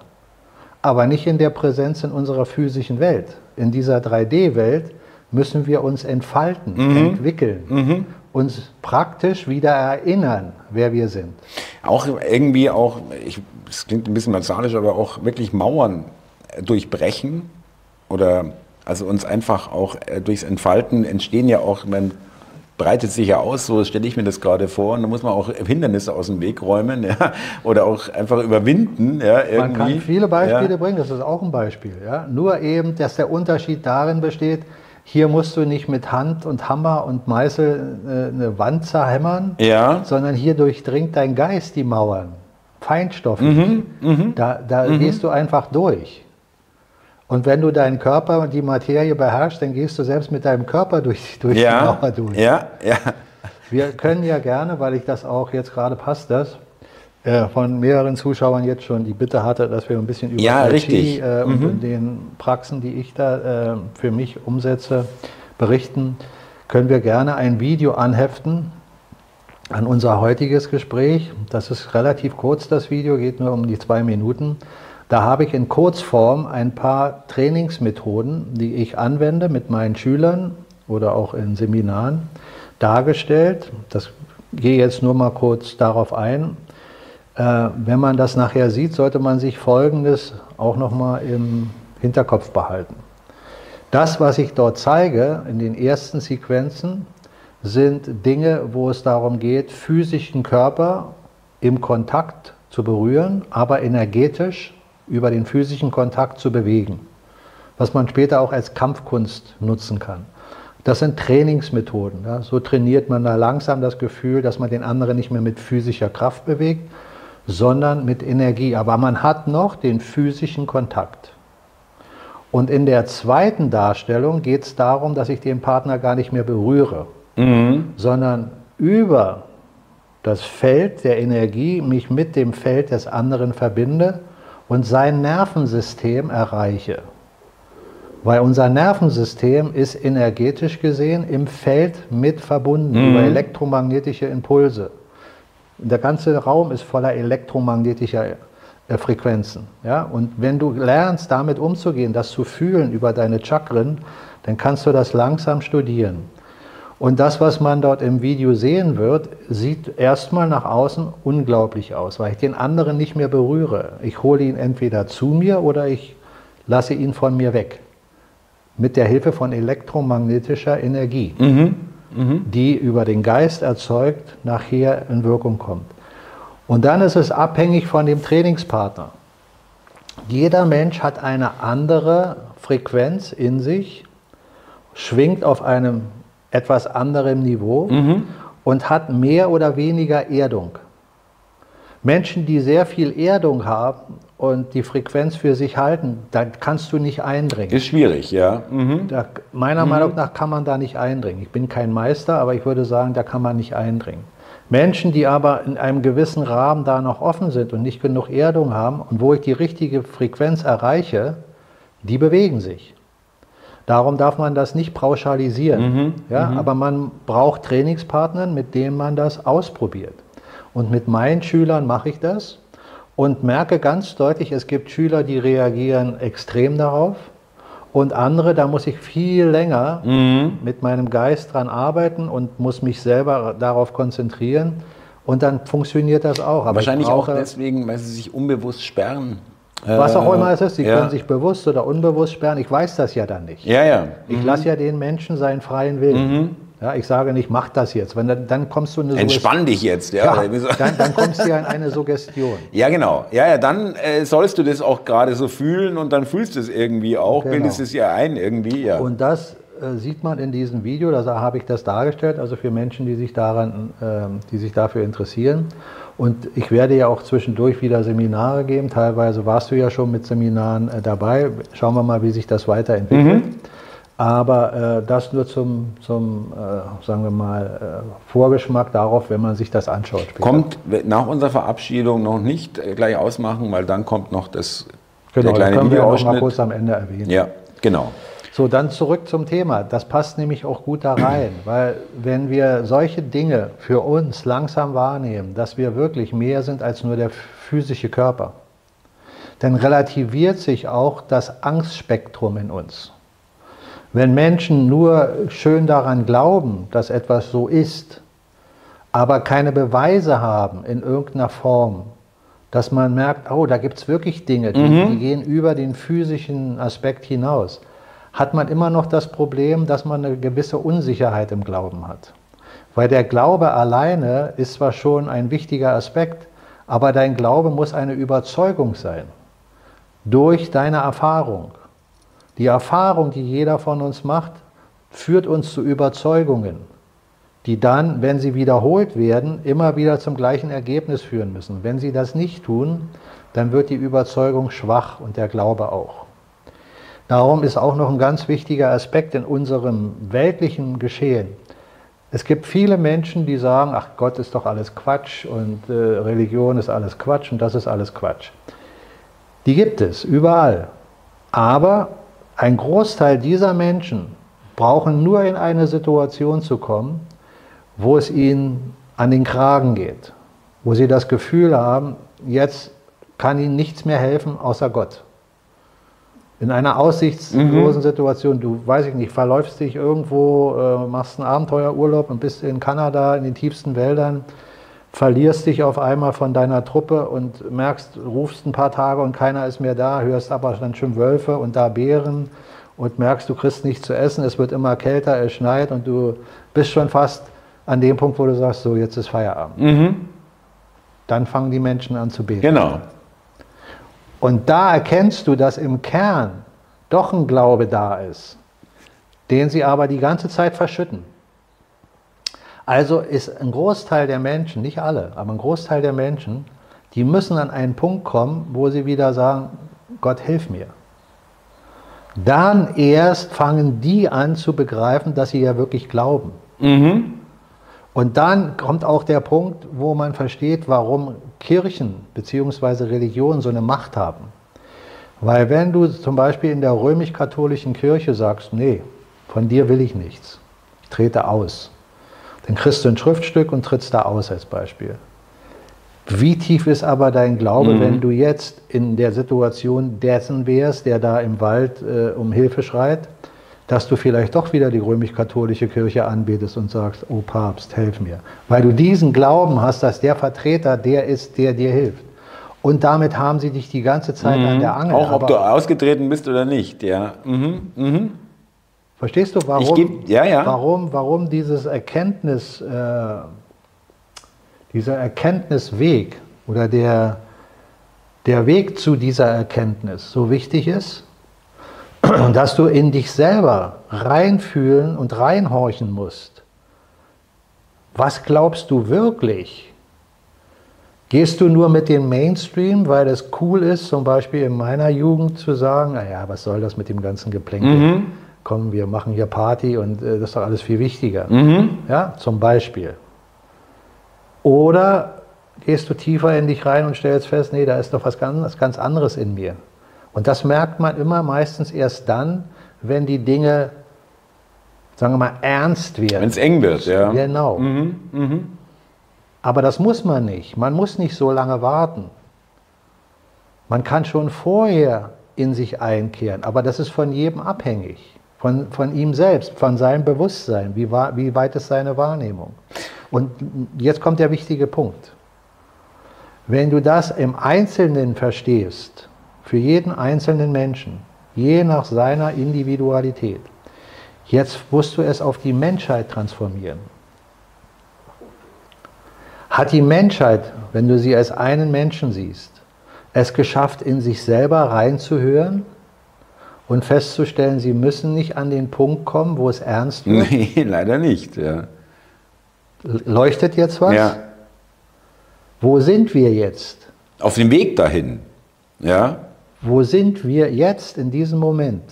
Aber nicht in der Präsenz in unserer physischen Welt. In dieser 3D-Welt müssen wir uns entfalten, mhm. entwickeln, mhm. uns praktisch wieder erinnern, wer wir sind. Auch irgendwie auch, es klingt ein bisschen martialisch, aber auch wirklich Mauern durchbrechen oder also uns einfach auch äh, durchs Entfalten entstehen ja auch, man breitet sich ja aus, so stelle ich mir das gerade vor. Und da muss man auch Hindernisse aus dem Weg räumen ja, oder auch einfach überwinden. Ja, irgendwie. Man kann viele Beispiele ja. bringen, das ist auch ein Beispiel. Ja. Nur eben, dass der Unterschied darin besteht, hier musst du nicht mit Hand und Hammer und Meißel äh, eine Wand zerhämmern, ja. sondern hier durchdringt dein Geist die Mauern. Feinstofflich. Mhm, mh. Da, da mhm. gehst du einfach durch. Und wenn du deinen Körper und die Materie beherrschst, dann gehst du selbst mit deinem Körper durch, durch ja, die Mauer durch. Ja, ja. Wir können ja gerne, weil ich das auch jetzt gerade passt, das äh, von mehreren Zuschauern jetzt schon die Bitte hatte, dass wir ein bisschen über ja, IT äh, und mhm. den Praxen, die ich da äh, für mich umsetze, berichten, können wir gerne ein Video anheften an unser heutiges Gespräch. Das ist relativ kurz, das Video, geht nur um die zwei Minuten. Da habe ich in Kurzform ein paar Trainingsmethoden, die ich anwende mit meinen Schülern oder auch in Seminaren, dargestellt. Das gehe jetzt nur mal kurz darauf ein. Äh, wenn man das nachher sieht, sollte man sich Folgendes auch noch mal im Hinterkopf behalten. Das, was ich dort zeige in den ersten Sequenzen, sind Dinge, wo es darum geht, physischen Körper im Kontakt zu berühren, aber energetisch über den physischen Kontakt zu bewegen, was man später auch als Kampfkunst nutzen kann. Das sind Trainingsmethoden. Ja. So trainiert man da langsam das Gefühl, dass man den anderen nicht mehr mit physischer Kraft bewegt, sondern mit Energie. Aber man hat noch den physischen Kontakt. Und in der zweiten Darstellung geht es darum, dass ich den Partner gar nicht mehr berühre, mhm. sondern über das Feld der Energie mich mit dem Feld des anderen verbinde und sein Nervensystem erreiche. Weil unser Nervensystem ist energetisch gesehen im Feld mit verbunden mhm. über elektromagnetische Impulse. Der ganze Raum ist voller elektromagnetischer äh, Frequenzen. Ja? Und wenn du lernst, damit umzugehen, das zu fühlen über deine Chakren, dann kannst du das langsam studieren. Und das, was man dort im Video sehen wird, sieht erstmal nach außen unglaublich aus, weil ich den anderen nicht mehr berühre. Ich hole ihn entweder zu mir oder ich lasse ihn von mir weg. Mit der Hilfe von elektromagnetischer Energie, mhm. Mhm. die über den Geist erzeugt nachher in Wirkung kommt. Und dann ist es abhängig von dem Trainingspartner. Jeder Mensch hat eine andere Frequenz in sich, schwingt auf einem etwas anderem Niveau mhm. und hat mehr oder weniger Erdung. Menschen, die sehr viel Erdung haben und die Frequenz für sich halten, da kannst du nicht eindringen. Ist schwierig, ja. Mhm. Da, meiner mhm. Meinung nach kann man da nicht eindringen. Ich bin kein Meister, aber ich würde sagen, da kann man nicht eindringen. Menschen, die aber in einem gewissen Rahmen da noch offen sind und nicht genug Erdung haben und wo ich die richtige Frequenz erreiche, die bewegen sich. Darum darf man das nicht pauschalisieren. Mhm, ja, mhm. Aber man braucht Trainingspartner, mit denen man das ausprobiert. Und mit meinen Schülern mache ich das und merke ganz deutlich, es gibt Schüler, die reagieren extrem darauf und andere, da muss ich viel länger mhm. mit meinem Geist dran arbeiten und muss mich selber darauf konzentrieren. Und dann funktioniert das auch. Aber Wahrscheinlich auch deswegen, weil sie sich unbewusst sperren. Was auch immer es ist, sie ja. können sich bewusst oder unbewusst sperren. Ich weiß das ja dann nicht. Ja, ja. Ich mhm. lasse ja den Menschen seinen freien Willen. Mhm. Ja, ich sage nicht, mach das jetzt. Wenn, dann, dann kommst du in eine Entspann dich jetzt. Ja, ja dann, dann, kommst du ja in eine Suggestion. Ja, genau. Ja, ja, dann äh, sollst du das auch gerade so fühlen und dann fühlst du es irgendwie auch, genau. bildest es ja ein irgendwie. Ja. Und das äh, sieht man in diesem Video, da habe ich das dargestellt, also für Menschen, die sich daran, äh, die sich dafür interessieren. Und ich werde ja auch zwischendurch wieder Seminare geben. Teilweise warst du ja schon mit Seminaren äh, dabei. Schauen wir mal, wie sich das weiterentwickelt. Mhm. Aber äh, das nur zum, zum äh, sagen wir mal, äh, Vorgeschmack darauf, wenn man sich das anschaut. Später. Kommt nach unserer Verabschiedung noch nicht äh, gleich ausmachen, weil dann kommt noch das Genau, der kleine können wir ja noch mal Videoausschnitt. kurz am Ende erwähnen. Ja, genau. So, dann zurück zum Thema. Das passt nämlich auch gut da rein, weil wenn wir solche Dinge für uns langsam wahrnehmen, dass wir wirklich mehr sind als nur der physische Körper, dann relativiert sich auch das Angstspektrum in uns. Wenn Menschen nur schön daran glauben, dass etwas so ist, aber keine Beweise haben in irgendeiner Form, dass man merkt, oh, da gibt es wirklich Dinge, die, die gehen über den physischen Aspekt hinaus, hat man immer noch das Problem, dass man eine gewisse Unsicherheit im Glauben hat. Weil der Glaube alleine ist zwar schon ein wichtiger Aspekt, aber dein Glaube muss eine Überzeugung sein. Durch deine Erfahrung. Die Erfahrung, die jeder von uns macht, führt uns zu Überzeugungen, die dann, wenn sie wiederholt werden, immer wieder zum gleichen Ergebnis führen müssen. Wenn sie das nicht tun, dann wird die Überzeugung schwach und der Glaube auch. Darum ist auch noch ein ganz wichtiger Aspekt in unserem weltlichen Geschehen. Es gibt viele Menschen, die sagen, ach Gott ist doch alles Quatsch und äh, Religion ist alles Quatsch und das ist alles Quatsch. Die gibt es überall. Aber ein Großteil dieser Menschen brauchen nur in eine Situation zu kommen, wo es ihnen an den Kragen geht, wo sie das Gefühl haben, jetzt kann ihnen nichts mehr helfen außer Gott. In einer aussichtslosen Situation, du weiß ich nicht, verläufst dich irgendwo, äh, machst einen Abenteuerurlaub und bist in Kanada in den tiefsten Wäldern, verlierst dich auf einmal von deiner Truppe und merkst, rufst ein paar Tage und keiner ist mehr da, hörst aber dann schon Wölfe und da Bären und merkst, du kriegst nichts zu essen, es wird immer kälter, es schneit und du bist schon fast an dem Punkt, wo du sagst, so jetzt ist Feierabend. Dann fangen die Menschen an zu beten. Genau. Und da erkennst du, dass im Kern doch ein Glaube da ist, den sie aber die ganze Zeit verschütten. Also ist ein Großteil der Menschen, nicht alle, aber ein Großteil der Menschen, die müssen an einen Punkt kommen, wo sie wieder sagen, Gott, hilf mir. Dann erst fangen die an zu begreifen, dass sie ja wirklich glauben. Und dann kommt auch der Punkt, wo man versteht, warum Kirchen bzw. Religionen so eine Macht haben. Weil wenn du zum Beispiel in der römisch-katholischen Kirche sagst, nee, von dir will ich nichts, ich trete aus, dann kriegst du ein Schriftstück und trittst da aus als Beispiel. Wie tief ist aber dein Glaube, wenn du jetzt in der Situation dessen wärst, der da im Wald äh, um Hilfe schreit, dass du vielleicht doch wieder die römisch-katholische Kirche anbetest und sagst, oh Papst, helf mir. Weil du diesen Glauben hast, dass der Vertreter der ist, der dir hilft. Und damit haben sie dich die ganze Zeit an der Angel. Auch ob Aber du ausgetreten bist oder nicht, ja. Mhm. Mhm. Verstehst du, warum, geb- ja, ja. warum, warum dieses Erkenntnis, äh, dieser Erkenntnisweg oder der, der Weg zu dieser Erkenntnis so wichtig ist? Und dass du in dich selber reinfühlen und reinhorchen musst. Was glaubst du wirklich? Gehst du nur mit dem Mainstream, weil es cool ist, zum Beispiel in meiner Jugend zu sagen, naja, was soll das mit dem ganzen Geplänkel? Komm, wir machen hier Party und äh, das ist doch alles viel wichtiger. Ja, zum Beispiel. Oder gehst du tiefer in dich rein und stellst fest, nee, da ist doch was ganz, ganz anderes in mir. Und das merkt man immer meistens erst dann, wenn die Dinge, sagen wir mal, ernst werden. Wenn es eng wird, ja. Genau. Aber das muss man nicht. Man muss nicht so lange warten. Man kann schon vorher in sich einkehren, aber das ist von jedem abhängig. Von, von ihm selbst, von seinem Bewusstsein. Wie, wa- wie weit ist seine Wahrnehmung? Und jetzt kommt der wichtige Punkt. Wenn du das im Einzelnen verstehst, für jeden einzelnen Menschen, je nach seiner Individualität, jetzt musst du es auf die Menschheit transformieren. Hat die Menschheit, wenn du sie als einen Menschen siehst, es geschafft, in sich selber reinzuhören und festzustellen, sie müssen nicht an den Punkt kommen, wo es ernst wird? Nee, leider nicht, ja. Leuchtet jetzt was? ja. Wo sind wir jetzt? Auf dem Weg dahin, ja. Wo sind wir jetzt in diesem Moment?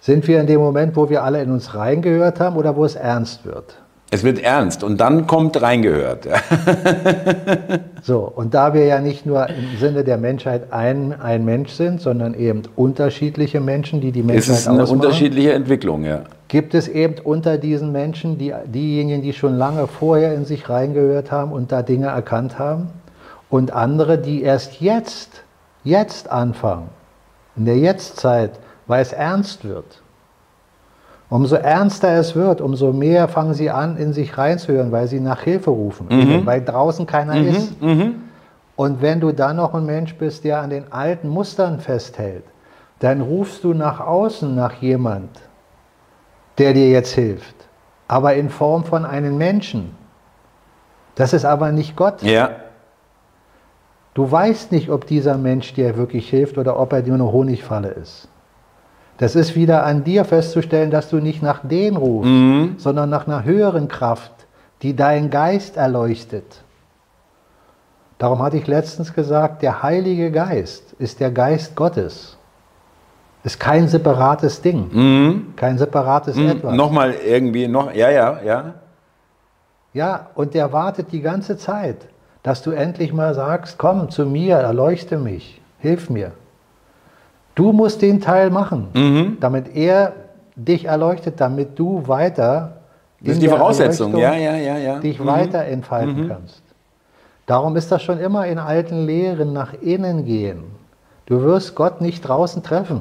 Sind wir in dem Moment, wo wir alle in uns reingehört haben oder wo es ernst wird? Es wird ernst und dann kommt reingehört. so, und da wir ja nicht nur im Sinne der Menschheit ein, ein Mensch sind, sondern eben unterschiedliche Menschen, die die Menschheit Es ist eine ausmachen, unterschiedliche Entwicklung, ja. Gibt es eben unter diesen Menschen die, diejenigen, die schon lange vorher in sich reingehört haben und da Dinge erkannt haben und andere, die erst jetzt, jetzt anfangen, in der Jetztzeit, weil es ernst wird. Umso ernster es wird, umso mehr fangen sie an, in sich reinzuhören, weil sie nach Hilfe rufen, mhm. weil draußen keiner mhm. ist. Mhm. Und wenn du dann noch ein Mensch bist, der an den alten Mustern festhält, dann rufst du nach außen nach jemand, der dir jetzt hilft, aber in Form von einem Menschen. Das ist aber nicht Gott. Ja. Du weißt nicht, ob dieser Mensch dir wirklich hilft oder ob er dir eine Honigfalle ist. Das ist wieder an dir festzustellen, dass du nicht nach denen rufst, mhm. sondern nach einer höheren Kraft, die deinen Geist erleuchtet. Darum hatte ich letztens gesagt, der Heilige Geist ist der Geist Gottes. Ist kein separates Ding, mhm. kein separates mhm. etwas. Nochmal irgendwie, noch, ja, ja, ja. Ja, und der wartet die ganze Zeit, dass du endlich mal sagst, komm zu mir, erleuchte mich, hilf mir. Du musst den Teil machen, mhm. damit er dich erleuchtet, damit du weiter das ist die Voraussetzung, ja, ja, ja, ja. dich mhm. weiter entfalten mhm. kannst. Darum ist das schon immer in alten Lehren nach innen gehen. Du wirst Gott nicht draußen treffen.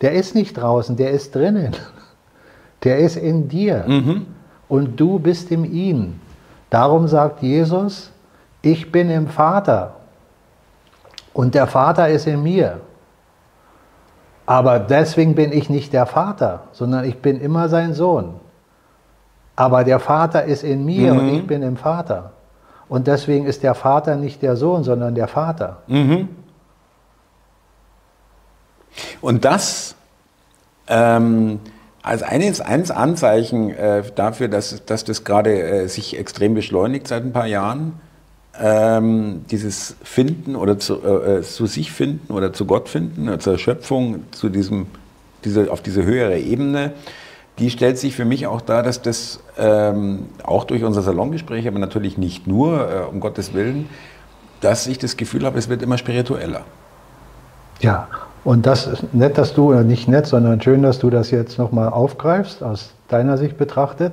Der ist nicht draußen, der ist drinnen. Der ist in dir. Mhm. Und du bist in ihm. Darum sagt Jesus, ich bin im Vater. Und der Vater ist in mir. Aber deswegen bin ich nicht der Vater, sondern ich bin immer sein Sohn. Aber der Vater ist in mir mhm. und ich bin im Vater. Und deswegen ist der Vater nicht der Sohn, sondern der Vater. Mhm. Und das ähm, als eines, eines Anzeichen äh, dafür, dass, dass das gerade äh, sich extrem beschleunigt seit ein paar Jahren, ähm, dieses Finden oder zu, äh, äh, zu, sich finden oder zu Gott finden, oder zur Schöpfung, zu diesem, diese, auf diese höhere Ebene, die stellt sich für mich auch dar, dass das ähm, auch durch unser Salongespräch, aber natürlich nicht nur, äh, um Gottes Willen, dass ich das Gefühl habe, es wird immer spiritueller. Ja, und das ist nett, dass du, oder nicht nett, sondern schön, dass du das jetzt nochmal aufgreifst, aus deiner Sicht betrachtet.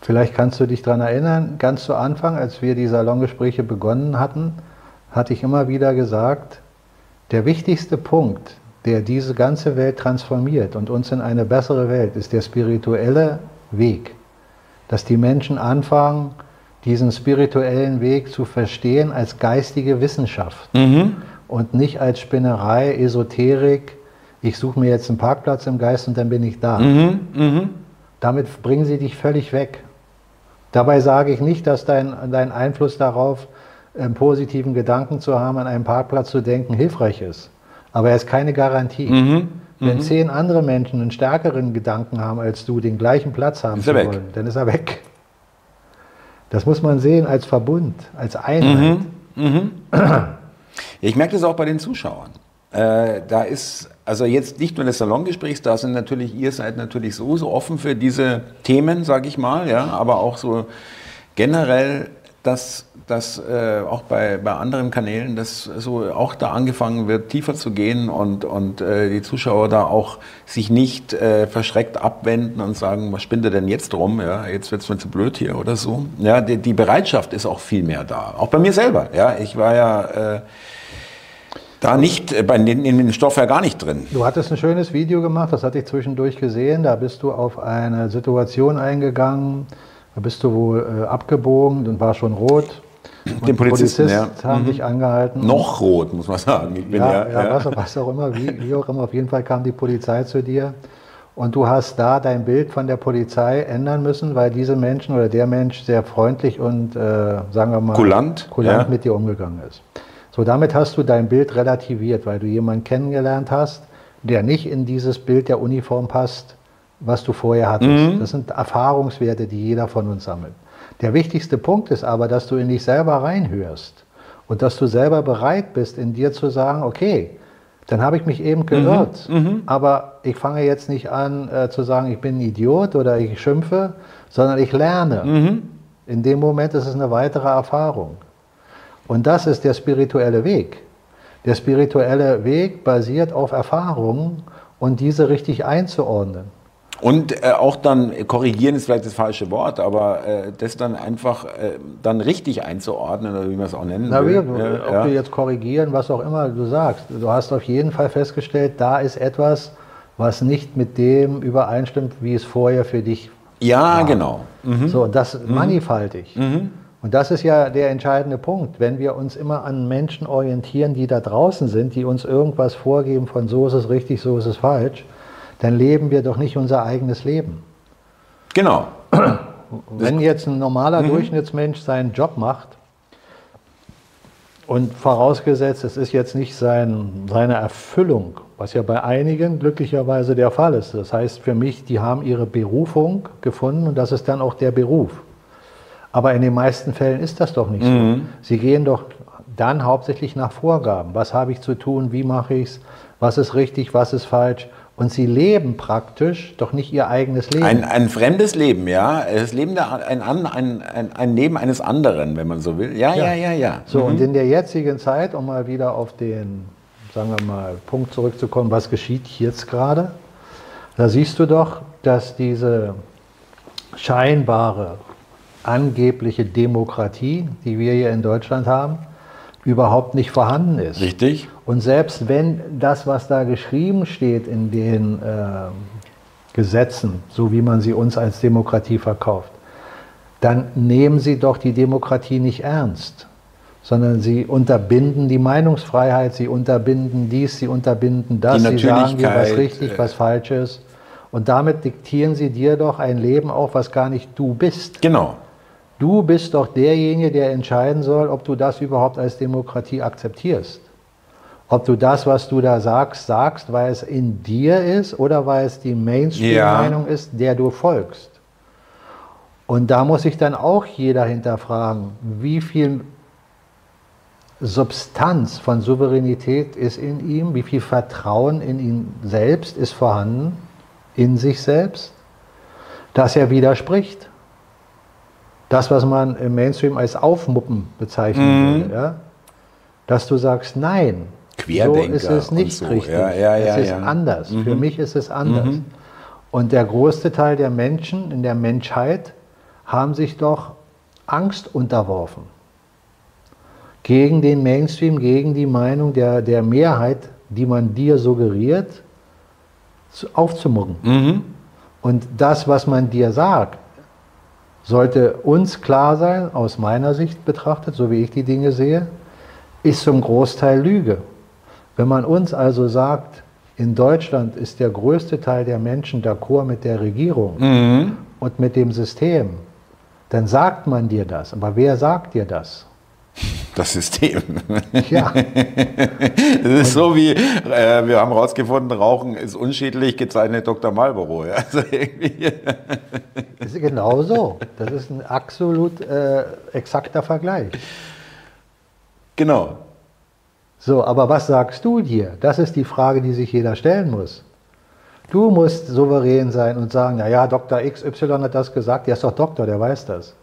Vielleicht kannst du dich daran erinnern, ganz zu Anfang, als wir die Salongespräche begonnen hatten, hatte ich immer wieder gesagt, der wichtigste Punkt, der diese ganze Welt transformiert und uns in eine bessere Welt, ist der spirituelle Weg. Dass die Menschen anfangen, diesen spirituellen Weg zu verstehen als geistige Wissenschaft mhm. und nicht als Spinnerei, Esoterik, ich suche mir jetzt einen Parkplatz im Geist und dann bin ich da. Mhm. Mhm. Damit bringen sie dich völlig weg. Dabei sage ich nicht, dass dein, dein Einfluss darauf, einen positiven Gedanken zu haben, an einem Parkplatz zu denken, hilfreich ist. Aber er ist keine Garantie. Mhm. Wenn mhm. zehn andere Menschen einen stärkeren Gedanken haben als du, den gleichen Platz haben zu wollen, dann ist er weg. Das muss man sehen als Verbund, als Einheit. Mhm. mhm. Ich merke das auch bei den Zuschauern. Äh, da ist, also jetzt nicht nur des Salongesprächs, da sind natürlich, ihr seid natürlich so, so offen für diese Themen, sage ich mal, ja, aber auch so generell, dass, dass äh, auch bei, bei anderen Kanälen, dass so auch da angefangen wird, tiefer zu gehen und, und äh, die Zuschauer da auch sich nicht äh, verschreckt abwenden und sagen, was spinnt ihr denn jetzt rum? Ja, jetzt wird es mir zu blöd hier oder so. Ja, die, die Bereitschaft ist auch viel mehr da. Auch bei mir selber. Ja, ich war ja äh, da nicht, äh, bei den, in dem Stoff ja gar nicht drin. Du hattest ein schönes Video gemacht, das hatte ich zwischendurch gesehen. Da bist du auf eine Situation eingegangen, da bist du wohl äh, abgebogen und war schon rot. Und Den Polizisten, Polizist ja. haben mhm. dich angehalten. Noch rot, muss man sagen. Ich bin ja, ja, ja. Was, was, auch immer, wie, wie auch immer. Auf jeden Fall kam die Polizei zu dir. Und du hast da dein Bild von der Polizei ändern müssen, weil diese Menschen oder der Mensch sehr freundlich und, äh, sagen wir mal, kulant, kulant ja. mit dir umgegangen ist. So, damit hast du dein Bild relativiert, weil du jemanden kennengelernt hast, der nicht in dieses Bild der Uniform passt, was du vorher hattest. Mhm. Das sind Erfahrungswerte, die jeder von uns sammelt. Der wichtigste Punkt ist aber, dass du in dich selber reinhörst und dass du selber bereit bist, in dir zu sagen, okay, dann habe ich mich eben geirrt. Mhm. Aber ich fange jetzt nicht an äh, zu sagen, ich bin ein Idiot oder ich schimpfe, sondern ich lerne. Mhm. In dem Moment ist es eine weitere Erfahrung. Und das ist der spirituelle Weg. Der spirituelle Weg basiert auf Erfahrungen und diese richtig einzuordnen. Und äh, auch dann, korrigieren ist vielleicht das falsche Wort, aber äh, das dann einfach äh, dann richtig einzuordnen, oder wie man es auch nennen Na, will. Wir, ob ja. wir jetzt korrigieren, was auch immer du sagst. Du hast auf jeden Fall festgestellt, da ist etwas, was nicht mit dem übereinstimmt, wie es vorher für dich ja, war. Ja, genau. Mhm. So, das mhm. mannigfaltig. Mhm. Und das ist ja der entscheidende Punkt. Wenn wir uns immer an Menschen orientieren, die da draußen sind, die uns irgendwas vorgeben von so ist es richtig, so ist es falsch, dann leben wir doch nicht unser eigenes Leben. Genau. Wenn jetzt ein normaler mhm. Durchschnittsmensch seinen Job macht und vorausgesetzt, es ist jetzt nicht sein, seine Erfüllung, was ja bei einigen glücklicherweise der Fall ist. Das heißt für mich, die haben ihre Berufung gefunden und das ist dann auch der Beruf. Aber in den meisten Fällen ist das doch nicht mhm. so. Sie gehen doch dann hauptsächlich nach Vorgaben. Was habe ich zu tun? Wie mache ich es? Was ist richtig? Was ist falsch? Und sie leben praktisch doch nicht ihr eigenes Leben. Ein, ein fremdes Leben, ja. Das Leben der, ein, ein, ein, ein Leben eines anderen, wenn man so will. Ja, ja, ja, ja. ja. So, mhm. und in der jetzigen Zeit, um mal wieder auf den, sagen wir mal, Punkt zurückzukommen, was geschieht jetzt gerade? Da siehst du doch, dass diese scheinbare, angebliche Demokratie, die wir hier in Deutschland haben, überhaupt nicht vorhanden ist. Richtig. Und selbst wenn das, was da geschrieben steht in den äh, Gesetzen, so wie man sie uns als Demokratie verkauft, dann nehmen Sie doch die Demokratie nicht ernst, sondern Sie unterbinden die Meinungsfreiheit, Sie unterbinden dies, Sie unterbinden das, Sie sagen dir, was richtig, was falsch ist. Und damit diktieren Sie dir doch ein Leben auf, was gar nicht du bist. Genau. Du bist doch derjenige, der entscheiden soll, ob du das überhaupt als Demokratie akzeptierst. Ob du das, was du da sagst, sagst, weil es in dir ist oder weil es die Mainstream-Meinung ja. ist, der du folgst. Und da muss sich dann auch jeder hinterfragen, wie viel Substanz von Souveränität ist in ihm, wie viel Vertrauen in ihn selbst ist vorhanden, in sich selbst, dass er widerspricht das, was man im Mainstream als Aufmuppen bezeichnen mhm. würde, ja? dass du sagst, nein, so ist es nicht so. richtig. Ja, ja, ja, es ist anders. Mhm. Für mich ist es anders. Mhm. Und der größte Teil der Menschen in der Menschheit haben sich doch Angst unterworfen. Gegen den Mainstream, gegen die Meinung der, der Mehrheit, die man dir suggeriert, aufzumucken. Mhm. Und das, was man dir sagt, sollte uns klar sein, aus meiner Sicht betrachtet, so wie ich die Dinge sehe, ist zum Großteil Lüge. Wenn man uns also sagt, in Deutschland ist der größte Teil der Menschen d'accord mit der Regierung mhm. und mit dem System, dann sagt man dir das. Aber wer sagt dir das? Das System. Ja. Das ist so wie, äh, wir haben herausgefunden, Rauchen ist unschädlich, gezeichnet Dr. Marlboro. Also das ist genau so. Das ist ein absolut äh, exakter Vergleich. Genau. So, aber was sagst du dir? Das ist die Frage, die sich jeder stellen muss. Du musst souverän sein und sagen, naja, Dr. XY hat das gesagt, der ist doch Doktor, der weiß das.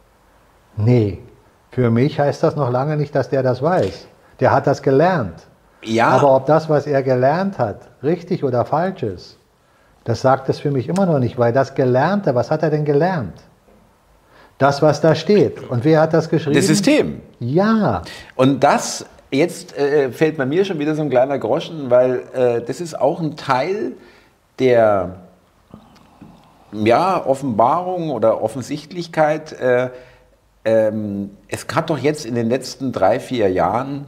Nee, für mich heißt das noch lange nicht, dass der das weiß. Der hat das gelernt. Ja. Aber ob das, was er gelernt hat, richtig oder falsch ist, das sagt es für mich immer noch nicht, weil das Gelernte, was hat er denn gelernt? Das, was da steht. Und wer hat das geschrieben? Das System. Ja. Und das, jetzt äh, fällt bei mir schon wieder so ein kleiner Groschen, weil äh, das ist auch ein Teil der ja, Offenbarung oder Offensichtlichkeit. Äh, ähm, es hat doch jetzt in den letzten drei, vier Jahren,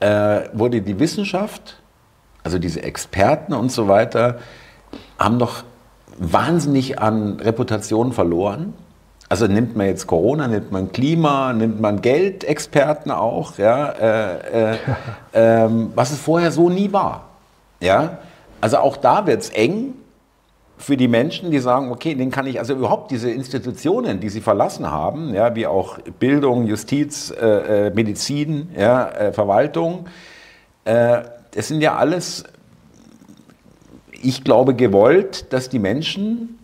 äh, wurde die Wissenschaft, also diese Experten und so weiter, haben doch wahnsinnig an Reputation verloren. Also nimmt man jetzt Corona, nimmt man Klima, nimmt man Geldexperten auch, ja, äh, äh, ähm, was es vorher so nie war. Ja? Also auch da wird es eng für die Menschen, die sagen, okay, den kann ich, also überhaupt diese Institutionen, die sie verlassen haben, ja, wie auch Bildung, Justiz, äh, äh Medizin, ja, äh, Verwaltung, äh, das sind ja alles, ich glaube, gewollt, dass die Menschen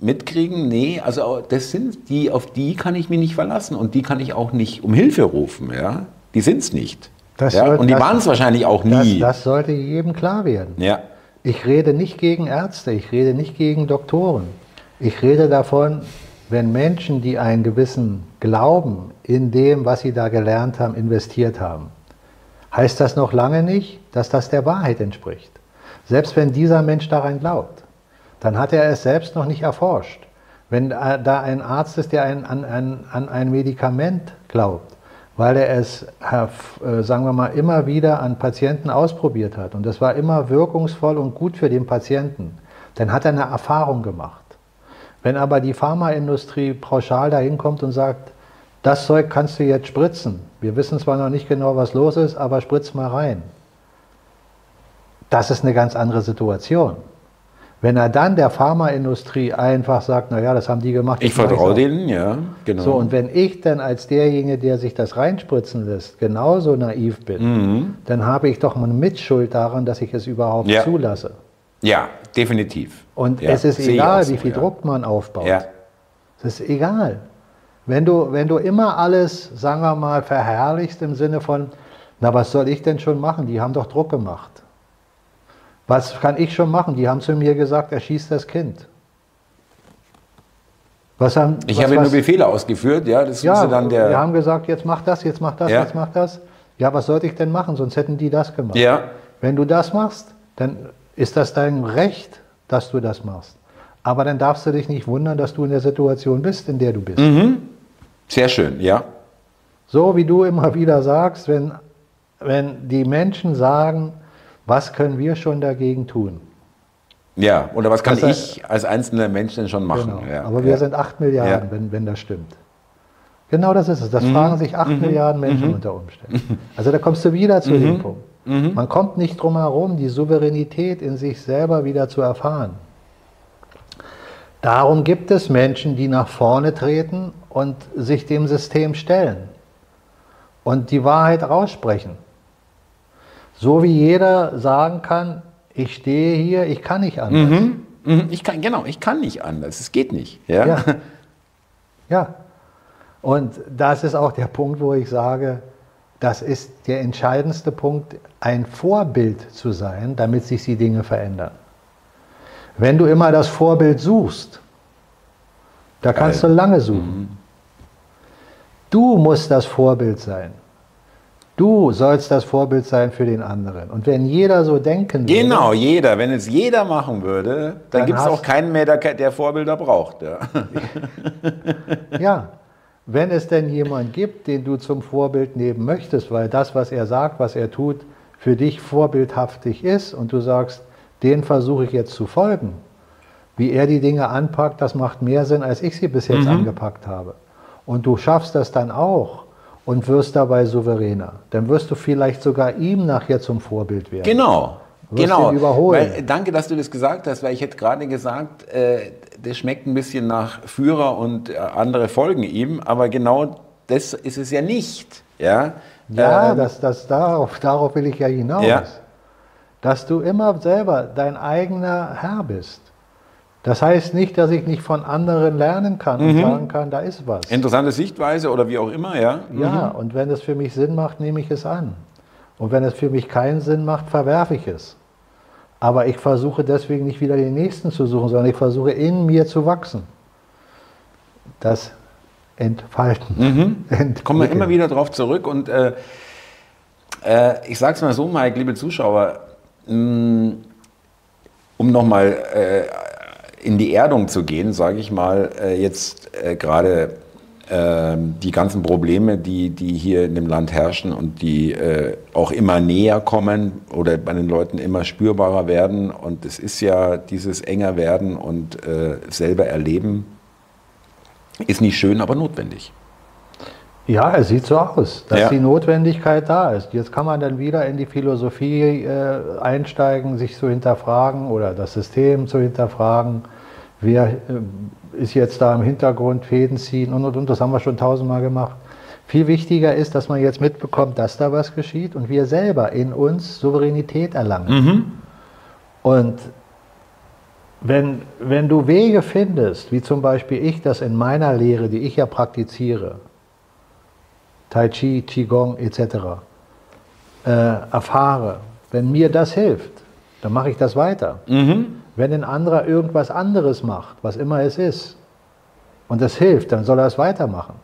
mitkriegen, nee, also das sind die, auf die kann ich mich nicht verlassen und die kann ich auch nicht um Hilfe rufen, ja. Die sind es nicht. Das ja? soll- Und die das- waren es wahrscheinlich auch Das, nie. das sollte jedem klar werden. ja. Ich rede nicht gegen Ärzte, ich rede nicht gegen Doktoren. Ich rede davon, wenn Menschen, die einen gewissen Glauben in dem, was sie da gelernt haben, investiert haben, heißt das noch lange nicht, dass das der Wahrheit entspricht. Selbst wenn dieser Mensch daran glaubt, dann hat er es selbst noch nicht erforscht. Wenn äh, da ein Arzt ist, der an, an, an ein Medikament glaubt, weil er es, äh, sagen wir mal, immer wieder an Patienten ausprobiert hat und das war immer wirkungsvoll und gut für den Patienten, dann hat er eine Erfahrung gemacht. Wenn aber die Pharmaindustrie pauschal dahin kommt und sagt, das Zeug kannst du jetzt spritzen, wir wissen zwar noch nicht genau, was los ist, aber spritz mal rein. Das ist eine ganz andere Situation. Wenn er dann der Pharmaindustrie einfach sagt, naja, das haben die gemacht. Ich vertraue denen, ja, genau. So, und wenn ich dann als derjenige, der sich das reinspritzen lässt, genauso naiv bin, Mhm. dann habe ich doch mal eine Mitschuld daran, dass ich es überhaupt Ja. zulasse. ja, definitiv. Und ja, es ist egal, so, wie viel ja. Druck man aufbaut. Ja. Es ist egal. Wenn du, wenn du immer alles, sagen wir mal, verherrlichst im Sinne von, na, was soll ich denn schon machen? Die haben doch Druck gemacht. Was kann ich schon machen? Die haben zu mir gesagt, erschieß das Kind. Was haben, Ich was, habe nur was, Befehle ausgeführt, ja, das ja, dann der. wir haben gesagt, jetzt mach das, jetzt mach das, Ja. jetzt mach das. Ja, was sollte ich denn machen? Sonst hätten die das gemacht. ja, Wenn du das machst, dann ist das dein Recht, dass du das machst. Aber dann darfst du dich nicht wundern, dass du in der Situation bist, in der du bist. sehr schön, ja. So wie du immer wieder sagst, wenn, wenn die Menschen sagen, was können wir schon dagegen tun? Ja, oder was kann Das heißt- ich als einzelner Mensch denn schon machen? Genau. Ja, Aber wir ja. sind 8 Milliarden, Ja. Mhm. wenn, wenn das stimmt. Genau das ist es. Das fragen sich 8 Milliarden Menschen unter Umständen. Also da kommst du wieder zu Mhm. dem Punkt. Man kommt nicht drum herum, die Souveränität in sich selber wieder zu erfahren. Darum gibt es Menschen, die nach vorne treten und sich dem System stellen und die Wahrheit raussprechen. So wie jeder sagen kann, ich stehe hier, ich kann nicht anders. Mhm, Ich kann, genau, ich kann nicht anders. Es geht nicht. Ja. Ja. ja. Und das ist auch der Punkt, wo ich sage, das ist der entscheidendste Punkt, ein Vorbild zu sein, damit sich die Dinge verändern. Wenn du immer das Vorbild suchst, da kannst du Geil. lange suchen. Du musst das Vorbild sein. Du sollst das Vorbild sein für den anderen. Und wenn jeder so denken würde, Genau, jeder. Wenn es jeder machen würde, dann, Dann gibt es auch keinen mehr, der, der Vorbilder braucht. Ja. Ja, wenn es denn jemand gibt, den du zum Vorbild nehmen möchtest, weil das, was er sagt, was er tut, für dich vorbildhaftig ist und du sagst, den versuche ich jetzt zu folgen, wie er die Dinge anpackt, das macht mehr Sinn, als ich sie bis jetzt angepackt habe. Und du schaffst das dann auch und wirst dabei souveräner. Dann wirst du vielleicht sogar ihm nachher zum Vorbild werden. Genau. wirst Genau. überholen. Weil, danke, dass du das gesagt hast, weil ich hätte gerade gesagt, äh, das schmeckt ein bisschen nach Führer und äh, andere folgen ihm, aber genau das ist es ja nicht. Ja, Ja, Ähm, das, das, darauf, darauf will ich ja hinaus. Ja. Dass du immer selber dein eigener Herr bist. Das heißt nicht, dass ich nicht von anderen lernen kann Mhm. und sagen kann, da ist was. interessante Sichtweise oder wie auch immer, ja. Ja, und wenn es für mich Sinn macht, nehme ich es an. Und wenn es für mich keinen Sinn macht, verwerfe ich es. Aber ich versuche deswegen nicht wieder den nächsten zu suchen, sondern ich versuche in mir zu wachsen. Das Entfalten. Entwickeln. Kommen wir immer wieder drauf zurück und äh, äh, ich sage es mal so, Mike, liebe Zuschauer, mh, um nochmal äh, in die Erdung zu gehen, sage ich mal, äh, jetzt äh, gerade äh, die ganzen Probleme, die, die hier in dem Land herrschen und die äh, auch immer näher kommen oder bei den Leuten immer spürbarer werden. Und es ist ja dieses enger werden und äh, selber erleben, ist nicht schön, aber notwendig. Ja, es sieht so aus, dass Ja. die Notwendigkeit da ist. Jetzt kann man dann wieder in die Philosophie äh, einsteigen, sich zu hinterfragen oder das System zu hinterfragen. Wer äh, ist jetzt da im Hintergrund, Fäden ziehen und und und, das haben wir schon tausendmal gemacht. Viel wichtiger ist, dass man jetzt mitbekommt, dass da was geschieht und wir selber in uns Souveränität erlangen. Mhm. Und wenn, wenn du Wege findest, wie zum Beispiel ich das in meiner Lehre, die ich ja praktiziere, Tai Chi, Qigong etc., äh, erfahre, wenn mir das hilft, dann mache ich das weiter. Mhm. Wenn ein anderer irgendwas anderes macht, was immer es ist, und das hilft, dann soll er es weitermachen.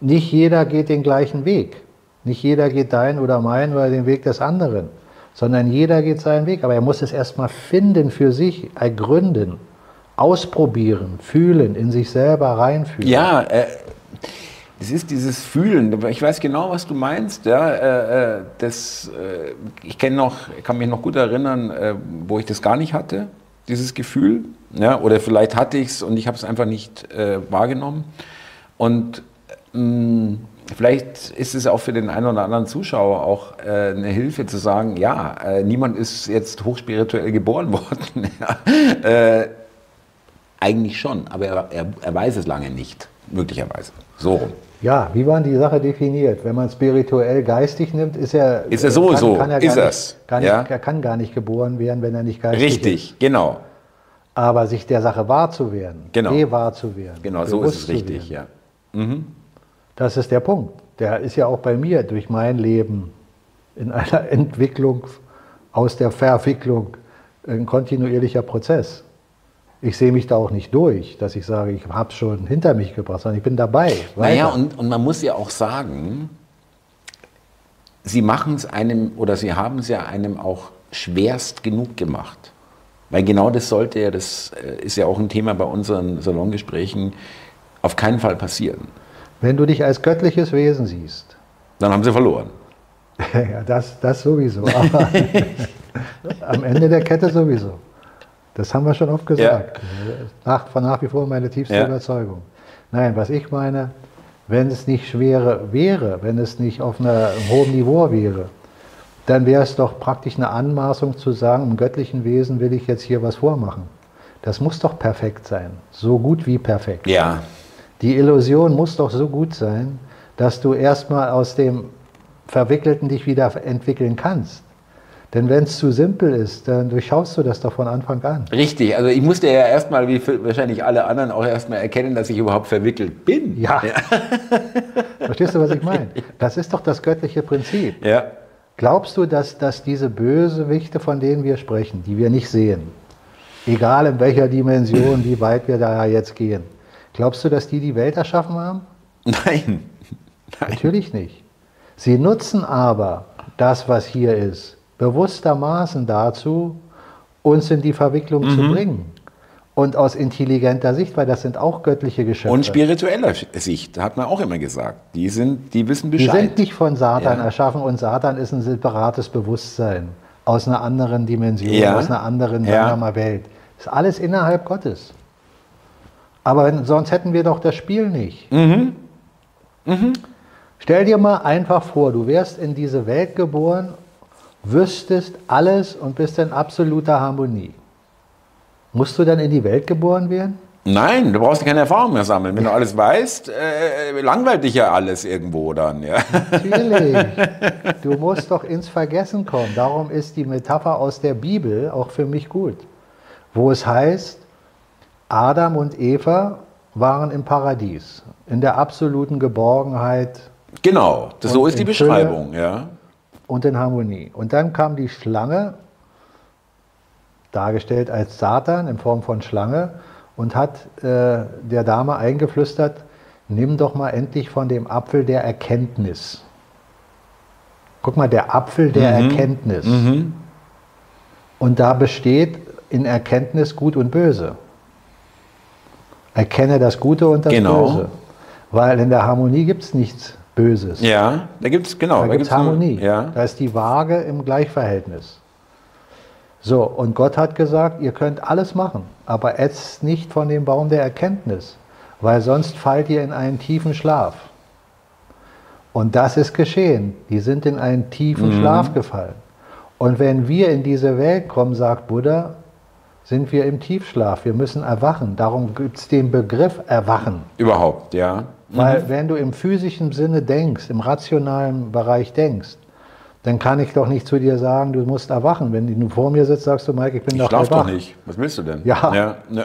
Nicht jeder geht den gleichen Weg. Nicht jeder geht deinen oder meinen oder den Weg des anderen, sondern jeder geht seinen Weg. Aber er muss es erstmal finden für sich, ergründen, ausprobieren, fühlen, in sich selber reinfühlen. Ja, äh, es ist dieses Fühlen. Ich weiß genau, was du meinst. Ja, äh, äh das, äh, ich noch, kann mich noch gut erinnern, wo ich das gar nicht hatte, dieses Gefühl. Ja, oder vielleicht hatte ich es und ich habe es einfach nicht wahrgenommen. Und mh, vielleicht ist es auch für den einen oder anderen Zuschauer auch äh, eine Hilfe zu sagen, ja, äh, niemand ist jetzt hochspirituell geboren worden. äh, eigentlich schon, aber er, er, er, weiß es lange nicht, möglicherweise. So rum. Ja, wie war die Sache definiert? Wenn man spirituell geistig nimmt, ist er. Ist er sowieso, kann, kann er ist es. Nicht, ja? Er kann gar nicht geboren werden, wenn er nicht geistig Richtig, ist. Richtig, genau. Aber sich der Sache wahr zu werden, genau. gewahr zu werden. Genau, so ist es richtig, ja. Mhm. Das ist der Punkt. Der ist ja auch bei mir durch mein Leben in einer Entwicklung aus der Verwicklung ein kontinuierlicher Prozess. Ich sehe mich da auch nicht durch, dass ich sage, ich habe es schon hinter mich gebracht, sondern ich bin dabei. Naja, und, und man muss ja auch sagen, Sie machen es einem oder Sie haben es ja einem auch schwerst genug gemacht. Weil genau das sollte ja, das äh, ist ja auch ein Thema bei unseren Salongesprächen, auf keinen Fall passieren. Wenn du dich als göttliches Wesen siehst. Dann haben sie verloren. ja, das, das sowieso. Aber am Ende der Kette sowieso. Das haben wir schon oft gesagt. Ja. Nach, von nach wie vor meine tiefste ja. Überzeugung. Nein, was ich meine, wenn es nicht schwere wäre, wenn es nicht auf einem hohen Niveau wäre, dann wäre es doch praktisch eine Anmaßung zu sagen, im göttlichen Wesen will ich jetzt hier was vormachen. Das muss doch perfekt sein, so gut wie perfekt. Ja. Die Illusion muss doch so gut sein, dass du erstmal aus dem Verwickelten dich wieder entwickeln kannst. Denn wenn es zu simpel ist, dann durchschaust du das doch von Anfang an. Richtig, also ich musste ja erstmal, wie wahrscheinlich alle anderen, auch erstmal erkennen, dass ich überhaupt verwickelt bin. Ja. ja. Verstehst du, was ich meine? Das ist doch das göttliche Prinzip. Ja. Glaubst du, dass, dass diese Bösewichte, von denen wir sprechen, die wir nicht sehen, egal in welcher Dimension, wie weit wir da jetzt gehen, glaubst du, dass die die Welt erschaffen haben? Nein. Nein. Natürlich nicht. Sie nutzen aber das, was hier ist, bewusstermaßen dazu, uns in die Verwicklung mhm. zu bringen. Und aus intelligenter Sicht, weil das sind auch göttliche Geschöpfe. Und spiritueller Sicht, hat man auch immer gesagt. Die, sind, die wissen Bescheid. Die sind nicht von Satan ja. erschaffen und Satan ist ein separates Bewusstsein aus einer anderen Dimension, ja. aus einer anderen ja. mal, Welt. Das ist alles innerhalb Gottes. Aber wenn, sonst hätten wir doch das Spiel nicht. Mhm. Mhm. Stell dir mal einfach vor, du wärst in diese Welt geboren wüsstest alles und bist in absoluter Harmonie. Musst du dann in die Welt geboren werden? Nein, du brauchst keine Erfahrung mehr sammeln. Wenn du alles weißt, äh, langweilt dich ja alles irgendwo dann. Ja. Natürlich. Du musst doch ins Vergessen kommen. Darum ist die Metapher aus der Bibel auch für mich gut. Wo es heißt, Adam und Eva waren im Paradies, in der absoluten Geborgenheit. Genau, so ist die Beschreibung. Fülle. Ja und in Harmonie. Und dann kam die Schlange, dargestellt als Satan in Form von Schlange, und hat äh, der Dame eingeflüstert, nimm doch mal endlich von dem Apfel der Erkenntnis. Guck mal, der Apfel der mhm. Erkenntnis. Mhm. Und da besteht in Erkenntnis Gut und Böse. Erkenne das Gute und das genau. Böse. Weil in der Harmonie gibt es nichts Böses. Ja, da gibt es, genau. Da, da gibt es Harmonie. Ja. Da ist die Waage im Gleichverhältnis. So, und Gott hat gesagt, ihr könnt alles machen, aber esst nicht von dem Baum der Erkenntnis, weil sonst fallt ihr in einen tiefen Schlaf. Und das ist geschehen. Die sind in einen tiefen mhm. Schlaf gefallen. Und wenn wir in diese Welt kommen, sagt Buddha, sind wir im Tiefschlaf. Wir müssen erwachen. Darum gibt es den Begriff Erwachen. Überhaupt, ja. Mhm. Weil wenn du im physischen Sinne denkst, im rationalen Bereich denkst, dann kann ich doch nicht zu dir sagen, du musst erwachen. Wenn du vor mir sitzt, sagst du, Mike, ich bin ich doch schlaf wach. doch nicht. Was willst du denn? Ja. ja.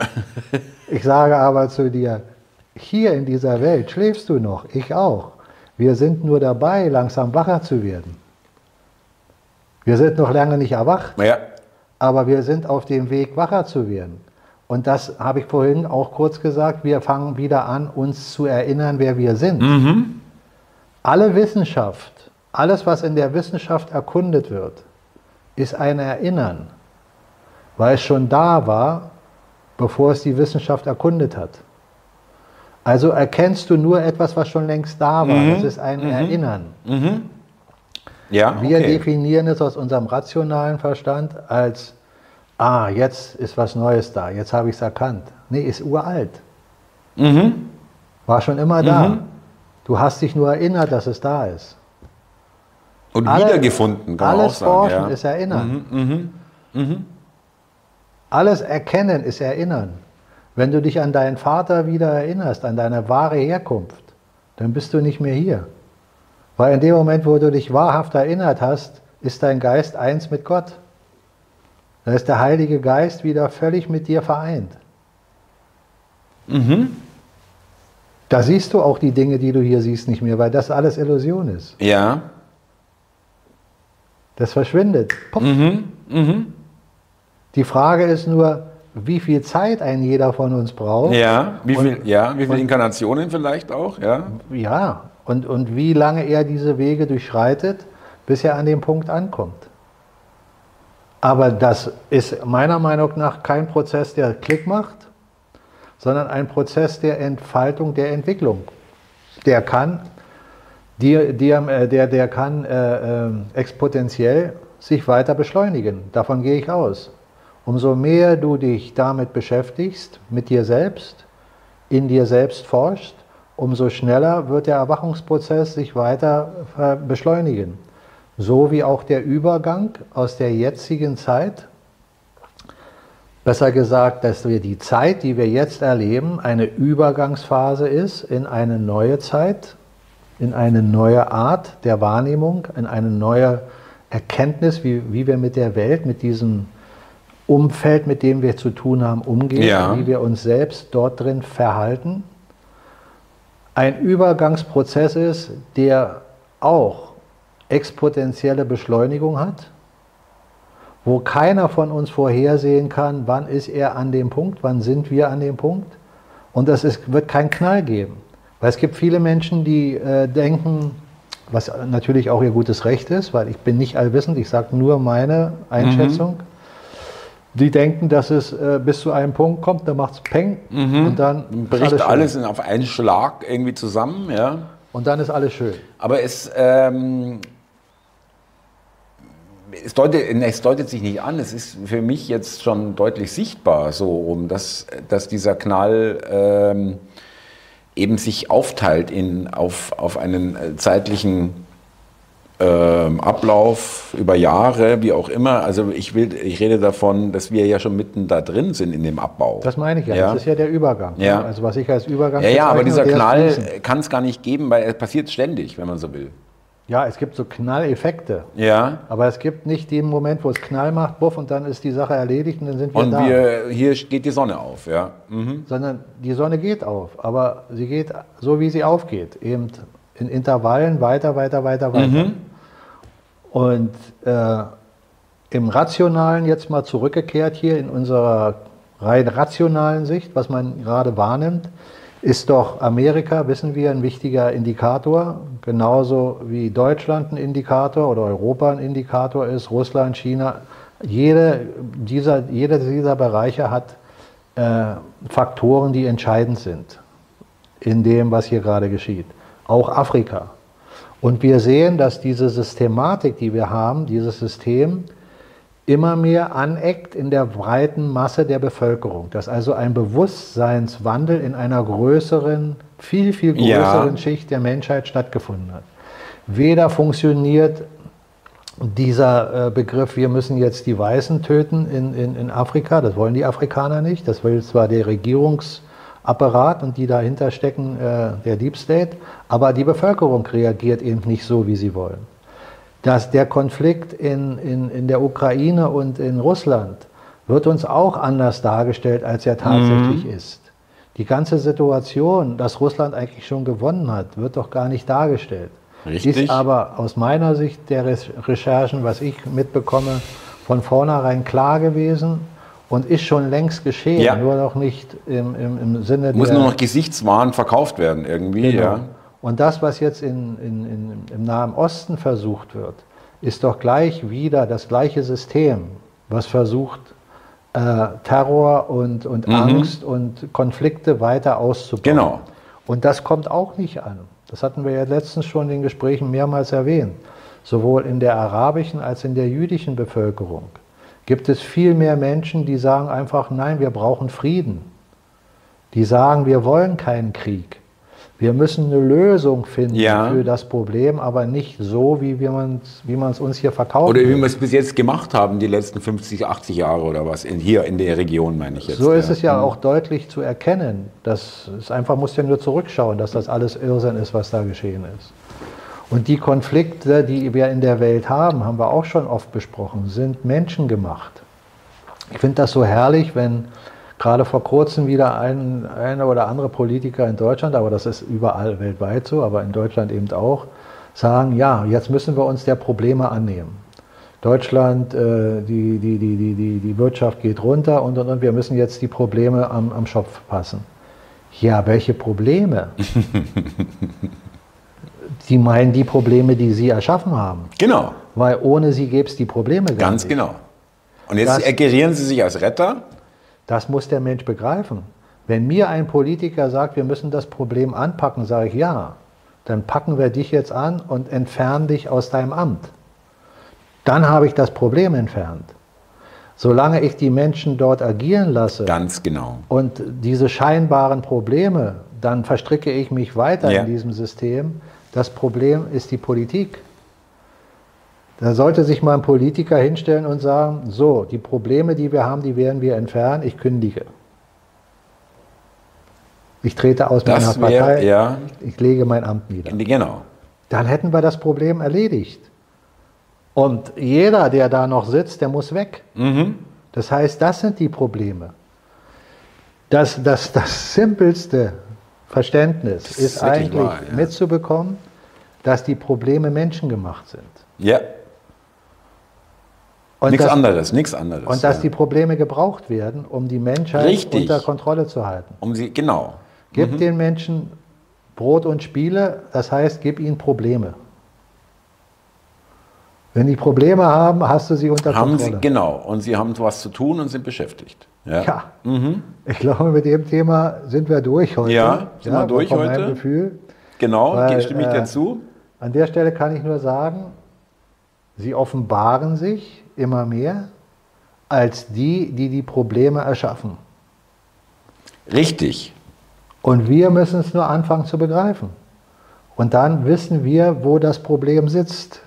ich sage aber zu dir, hier in dieser Welt schläfst du noch, ich auch. Wir sind nur dabei, langsam wacher zu werden. Wir sind noch lange nicht erwacht, Ja. aber wir sind auf dem Weg, wacher zu werden. Und das habe ich vorhin auch kurz gesagt, wir fangen wieder an, uns zu erinnern, wer wir sind. Mhm. Alle Wissenschaft, alles, was in der Wissenschaft erkundet wird, ist ein Erinnern, weil es schon da war, bevor es die Wissenschaft erkundet hat. Also erkennst du nur etwas, was schon längst da war. Mhm. Das ist ein Erinnern. Ja, Wir okay. definieren es aus unserem rationalen Verstand als, ah, jetzt ist was Neues da, jetzt habe ich es erkannt. Nee, ist uralt. Mhm. War schon immer da. Du hast dich nur erinnert, dass es da ist. Und Alle- wiedergefunden, kann man auch Alles sagen. Forschen ja. ist Erinnern. Mhm. Alles Erkennen ist Erinnern. Wenn du dich an deinen Vater wieder erinnerst, an deine wahre Herkunft, dann bist du nicht mehr hier. Weil in dem Moment, wo du dich wahrhaft erinnert hast, ist dein Geist eins mit Gott. Da ist der Heilige Geist wieder völlig mit dir vereint. Mhm. Da siehst du auch die Dinge, die du hier siehst, nicht mehr, weil das alles Illusion ist. Ja. Das verschwindet. Puff. Mhm. Mhm. Die Frage ist nur, wie viel Zeit ein jeder von uns braucht. Ja. Wie Und- viel, ja, wie viele Inkarnationen vielleicht auch? Ja. Ja, und, und wie lange er diese Wege durchschreitet, bis er an dem Punkt ankommt. Aber das ist meiner Meinung nach kein Prozess, der Klick macht, sondern ein Prozess der Entfaltung, der Entwicklung. Der kann, die, die, äh, der, der kann äh, äh, exponentiell sich weiter beschleunigen. Davon gehe ich aus. Umso mehr du dich damit beschäftigst, mit dir selbst, in dir selbst forschst, umso schneller wird der Erwachungsprozess sich weiter äh, beschleunigen. So wie auch der Übergang aus der jetzigen Zeit, besser gesagt, dass wir die Zeit, die wir jetzt erleben, eine Übergangsphase ist in eine neue Zeit, in eine neue Art der Wahrnehmung, in eine neue Erkenntnis, wie, wie wir mit der Welt, mit diesem Umfeld, mit dem wir zu tun haben, umgehen, Ja. wie wir uns selbst dort drin verhalten. Ein Übergangsprozess ist, der auch exponentielle Beschleunigung hat, wo keiner von uns vorhersehen kann, wann ist er an dem Punkt, wann sind wir an dem Punkt. Und es ist, wird keinen Knall geben. Weil es gibt viele Menschen, die äh, denken, was natürlich auch ihr gutes Recht ist, weil ich bin nicht allwissend, ich sage nur meine Einschätzung. Die denken, dass es äh, bis zu einem Punkt kommt, dann macht es Peng und dann Bricht schön. alles in- auf einen Schlag irgendwie zusammen, ja. Und dann ist alles schön. Aber es, ähm, es, deutet, es deutet sich nicht an, es ist für mich jetzt schon deutlich sichtbar, so rum, dass, dass dieser Knall ähm, eben sich aufteilt in, auf, auf einen äh, zeitlichen ähm, Ablauf über Jahre, wie auch immer. Also ich, will, ich rede davon, dass wir ja schon mitten da drin sind in dem Abbau. Das meine ich ja. Ja. Das ist ja der Übergang. Ja. Also was ich als Übergang ja, ja, aber dieser Knall kann es gar nicht geben, weil er passiert ständig, wenn man so will. Ja, es gibt so Knalleffekte. Ja. Aber es gibt nicht den Moment, wo es Knall macht, buff, und dann ist die Sache erledigt und dann sind wir Und da. wir, hier geht die Sonne auf, ja. Mhm. Sondern die Sonne geht auf, aber sie geht so, wie sie aufgeht. Eben in Intervallen weiter, weiter, weiter, weiter. Mhm. Und äh, im Rationalen jetzt mal zurückgekehrt hier in unserer rein rationalen Sicht, was man gerade wahrnimmt, ist doch Amerika, wissen wir, ein wichtiger Indikator, genauso wie Deutschland ein Indikator oder Europa ein Indikator ist, Russland, China. Jede dieser, jeder dieser Bereiche hat äh, Faktoren, die entscheidend sind in dem, was hier gerade geschieht. Auch Afrika. Und wir sehen, dass diese Systematik, die wir haben, dieses System, immer mehr aneckt in der breiten Masse der Bevölkerung. Dass also ein Bewusstseinswandel in einer größeren, viel, viel Ja. größeren Schicht der Menschheit stattgefunden hat. Weder funktioniert dieser äh, Begriff, wir müssen jetzt die Weißen töten in, in, in Afrika, das wollen die Afrikaner nicht, das will zwar der Regierungsapparat und die dahinter stecken, äh, der Deep State, aber die Bevölkerung reagiert eben nicht so, wie sie wollen. Dass der Konflikt in, in, in der Ukraine und in Russland wird uns auch anders dargestellt, als er tatsächlich mhm. ist. Die ganze Situation, dass Russland eigentlich schon gewonnen hat, wird doch gar nicht dargestellt. Richtig. Ist aber aus meiner Sicht der Recherchen, was ich mitbekomme, von vornherein klar gewesen und ist schon längst geschehen, ja. nur noch nicht im, im, im Sinne Muss nur noch Gesichtswahn verkauft werden irgendwie, genau. ja. Und das, was jetzt in, in, in, im Nahen Osten versucht wird, ist doch gleich wieder das gleiche System, was versucht, äh, Terror und, und mhm. Angst und Konflikte weiter auszubauen. Genau. Und das kommt auch nicht an. Das hatten wir ja letztens schon in den Gesprächen mehrmals erwähnt. Sowohl in der arabischen als in der jüdischen Bevölkerung gibt es viel mehr Menschen, die sagen einfach, nein, wir brauchen Frieden. Die sagen, wir wollen keinen Krieg. Wir müssen eine Lösung finden ja. für das Problem, aber nicht so, wie man es uns hier verkauft. Oder wie wir es bis jetzt gemacht haben, die letzten 50, 80 Jahre oder was, in, hier in der Region meine ich jetzt. So ist ja. es ja mhm. auch deutlich zu erkennen. Das ist einfach, muss ja nur zurückschauen, dass das alles Irrsinn ist, was da geschehen ist. Und die Konflikte, die wir in der Welt haben, haben wir auch schon oft besprochen, sind menschengemacht. Ich finde das so herrlich, wenn gerade vor kurzem wieder ein, eine oder andere Politiker in Deutschland, aber das ist überall weltweit so, aber in Deutschland eben auch, sagen, ja, jetzt müssen wir uns der Probleme annehmen. Deutschland, äh, die, die, die, die, die, die Wirtschaft geht runter und, und, und wir müssen jetzt die Probleme am, am Schopf passen. Ja, welche Probleme? die meinen die Probleme, die Sie erschaffen haben. Genau. Weil ohne Sie gäbe es die Probleme gar Ganz nicht. Ganz genau. Und jetzt das, Sie sich als Retter? Das muss der Mensch begreifen. Wenn mir ein Politiker sagt, wir müssen das Problem anpacken, sage ich ja, dann packen wir dich jetzt an und entfernen dich aus deinem Amt. Dann habe ich das Problem entfernt. Solange ich die Menschen dort agieren lasse Ganz genau. und diese scheinbaren Probleme, dann verstricke ich mich weiter ja. in diesem System. Das Problem ist die Politik. Da sollte sich mal ein Politiker hinstellen und sagen, so, die Probleme, die wir haben, die werden wir entfernen, ich kündige. Ich trete aus das meiner wär, Partei, ja. ich lege mein Amt nieder. Genau. Dann hätten wir das Problem erledigt. Und jeder, der da noch sitzt, der muss weg. Mhm. Das heißt, das sind die Probleme. Das, das, das simpelste Verständnis das ist, ist eigentlich wahr, ja. mitzubekommen, dass die Probleme menschengemacht sind. Ja. Nichts anderes, nichts anderes. Und dass ja. die Probleme gebraucht werden, um die Menschheit Richtig. unter Kontrolle zu halten. Um sie, genau. Gib mhm. den Menschen Brot und Spiele, das heißt, gib ihnen Probleme. Wenn die Probleme haben, hast du sie unter haben Kontrolle. Sie, genau, und sie haben was zu tun und sind beschäftigt. Ja, ja. Mhm. ich glaube, mit dem Thema sind wir durch heute. Ja, sind ja, wir durch heute. Gefühl. Genau, Weil, stimme ich äh, dir zu. An der Stelle kann ich nur sagen, sie offenbaren sich immer mehr als die, die die Probleme erschaffen. Richtig. Und wir müssen es nur anfangen zu begreifen. Und dann wissen wir, wo das Problem sitzt.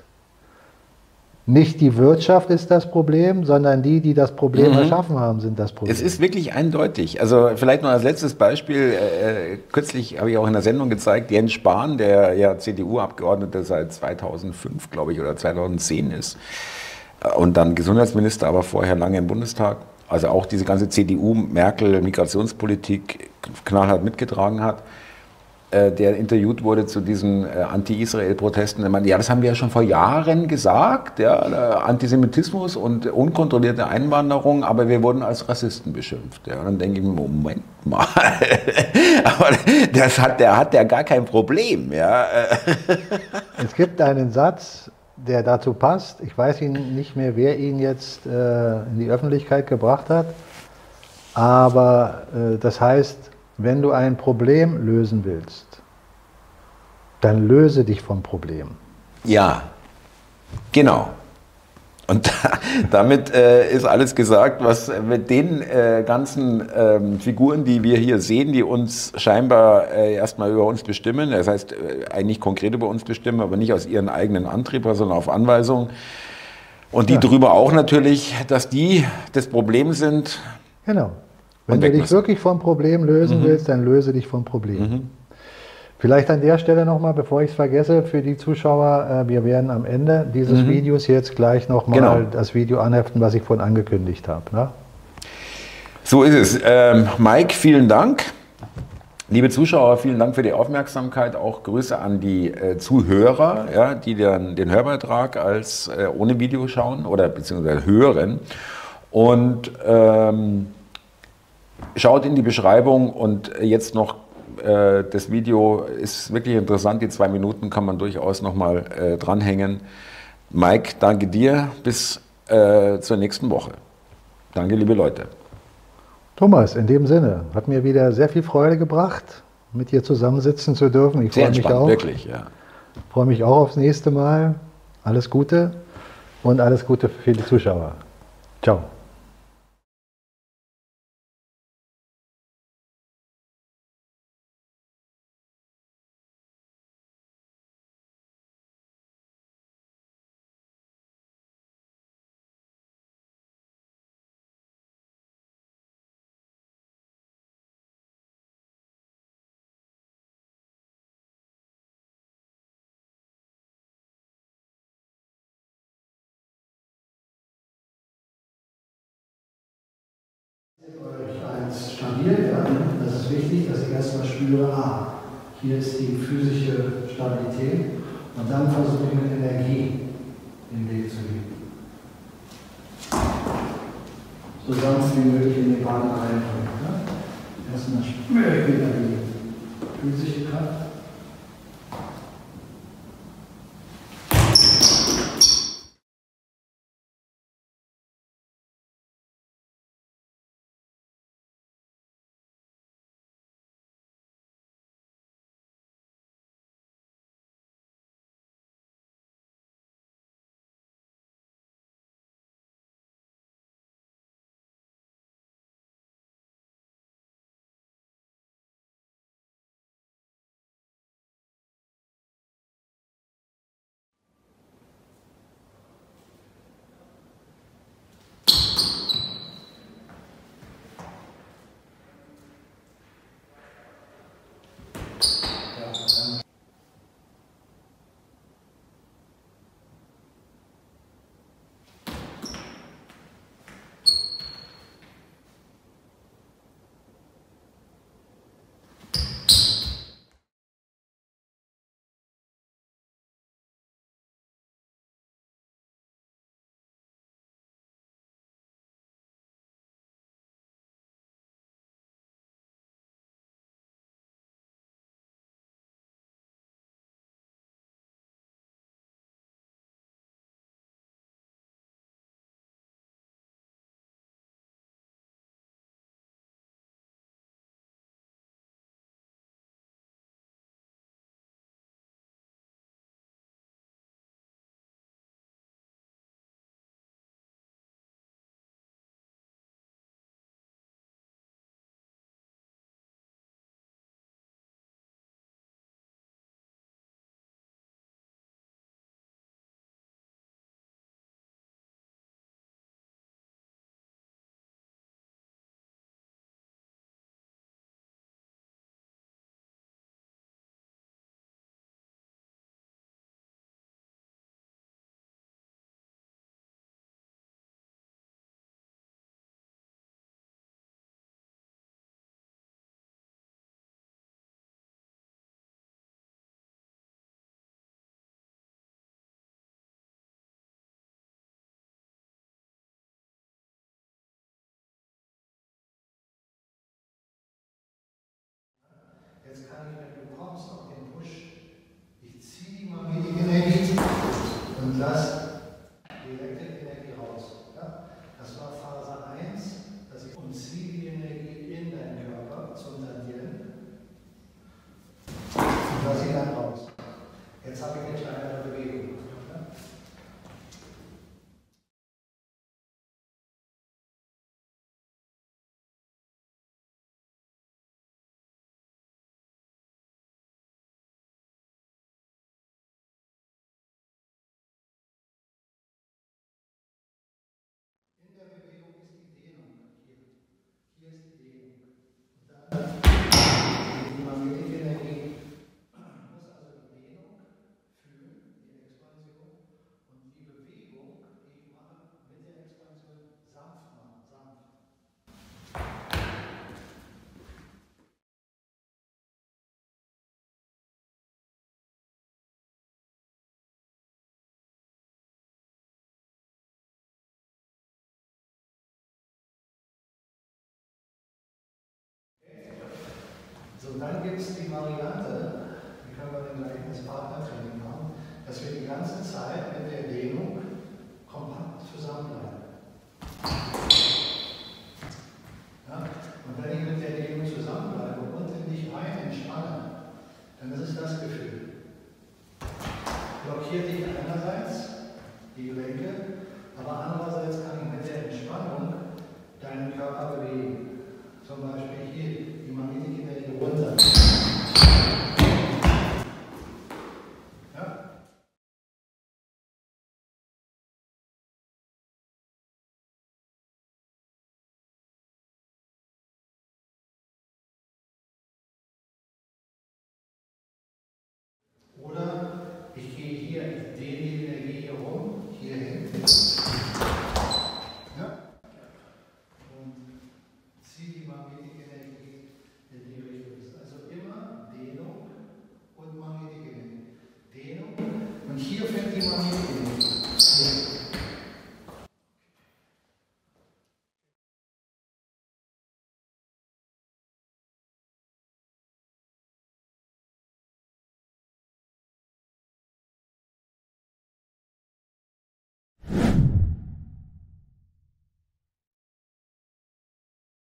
Nicht die Wirtschaft ist das Problem, sondern die, die das Problem mhm. erschaffen haben, sind das Problem. Es ist wirklich eindeutig. Also vielleicht noch als letztes Beispiel. Äh, äh kürzlich habe ich auch in der Sendung gezeigt, Jens Spahn, der ja CDU-Abgeordneter seit 2005, glaube ich, oder 2010 ist, und dann Gesundheitsminister, aber vorher lange im Bundestag. Also auch diese ganze CDU-Merkel-Migrationspolitik knallhart mitgetragen hat, äh, der interviewt wurde zu diesen äh, Anti-Israel-Protesten. Meinte, ja, das haben wir ja schon vor Jahren gesagt, ja, Antisemitismus und unkontrollierte Einwanderung, aber wir wurden als Rassisten beschimpft. Ja. Dann denke ich mir, Moment mal, aber das hat, der hat ja gar kein Problem. Ja. Es gibt einen Satz, der dazu passt. Ich weiß ihn nicht mehr, wer ihn jetzt äh, in die Öffentlichkeit gebracht hat. Aber äh, das heißt, wenn du ein Problem lösen willst, dann löse dich vom Problem. Ja, genau. Und damit äh, ist alles gesagt, was mit den äh, ganzen ähm, Figuren, die wir hier sehen, die uns scheinbar äh, erstmal über uns bestimmen, das heißt äh, eigentlich konkret über uns bestimmen, aber nicht aus ihren eigenen Antrieb, sondern auf Anweisung, Und die Ja. drüber auch natürlich, dass die das Problem sind. Genau. Wenn du dich müssen. wirklich vom Problem lösen willst, dann löse dich vom Problem. Vielleicht an der Stelle nochmal, bevor ich es vergesse, für die Zuschauer, äh, wir werden am Ende dieses Videos jetzt gleich nochmal Genau. das Video anheften, was ich vorhin angekündigt habe. Ne? So ist es. Ähm, Mike, vielen Dank. Liebe Zuschauer, vielen Dank für die Aufmerksamkeit. Auch Grüße an die äh, Zuhörer, ja, die dann den Hörbeitrag als äh, ohne Video schauen oder beziehungsweise hören. Und ähm, schaut in die Beschreibung und jetzt noch äh, das Video ist wirklich interessant. Die zwei Minuten kann man durchaus nochmal äh, dranhängen. Mike, danke dir. Bis äh, zur nächsten Woche. Danke, liebe Leute. Thomas, in dem Sinne, hat mir wieder sehr viel Freude gebracht, mit dir zusammensitzen zu dürfen. Ich freue mich auch. wirklich, ja. Freue mich auch aufs nächste Mal. Alles Gute und alles Gute für die Zuschauer. Ciao. Erstmal spüre, ah, hier ist die physische Stabilität und dann versuche ich mit Energie den Weg zu gehen. So sanft wie möglich in den Partner reinbringen. Ja? Erstmal spüre ich wieder die physische Kraft. Jetzt kann ich, wenn du kommst, auf den Push, ich ziehe die Magnetikenergie und lass die Elektrikenergie raus. Ja? Das war Phase 1, dass ich und ziehe die Energie in deinen Körper zum Tendieren und lass sie dann raus. Jetzt habe ich eine kleinere Bewegung. Ja? So, dann gibt es die Variante, die können wir dann gleich ins Partnertraining machen, dass wir die ganze Zeit mit der Dehnung kompakt zusammenbleiben. Ja? Und wenn ich mit der Dehnung zusammenbleibe und in dich rein entspanne, dann ist es das Gefühl. Blockiert dich einerseits die Gelenke, aber andererseits kann ich mit der Entspannung deinen Körper bewegen. Zum Beispiel hier, die Magnetkinder hier runter. Ja?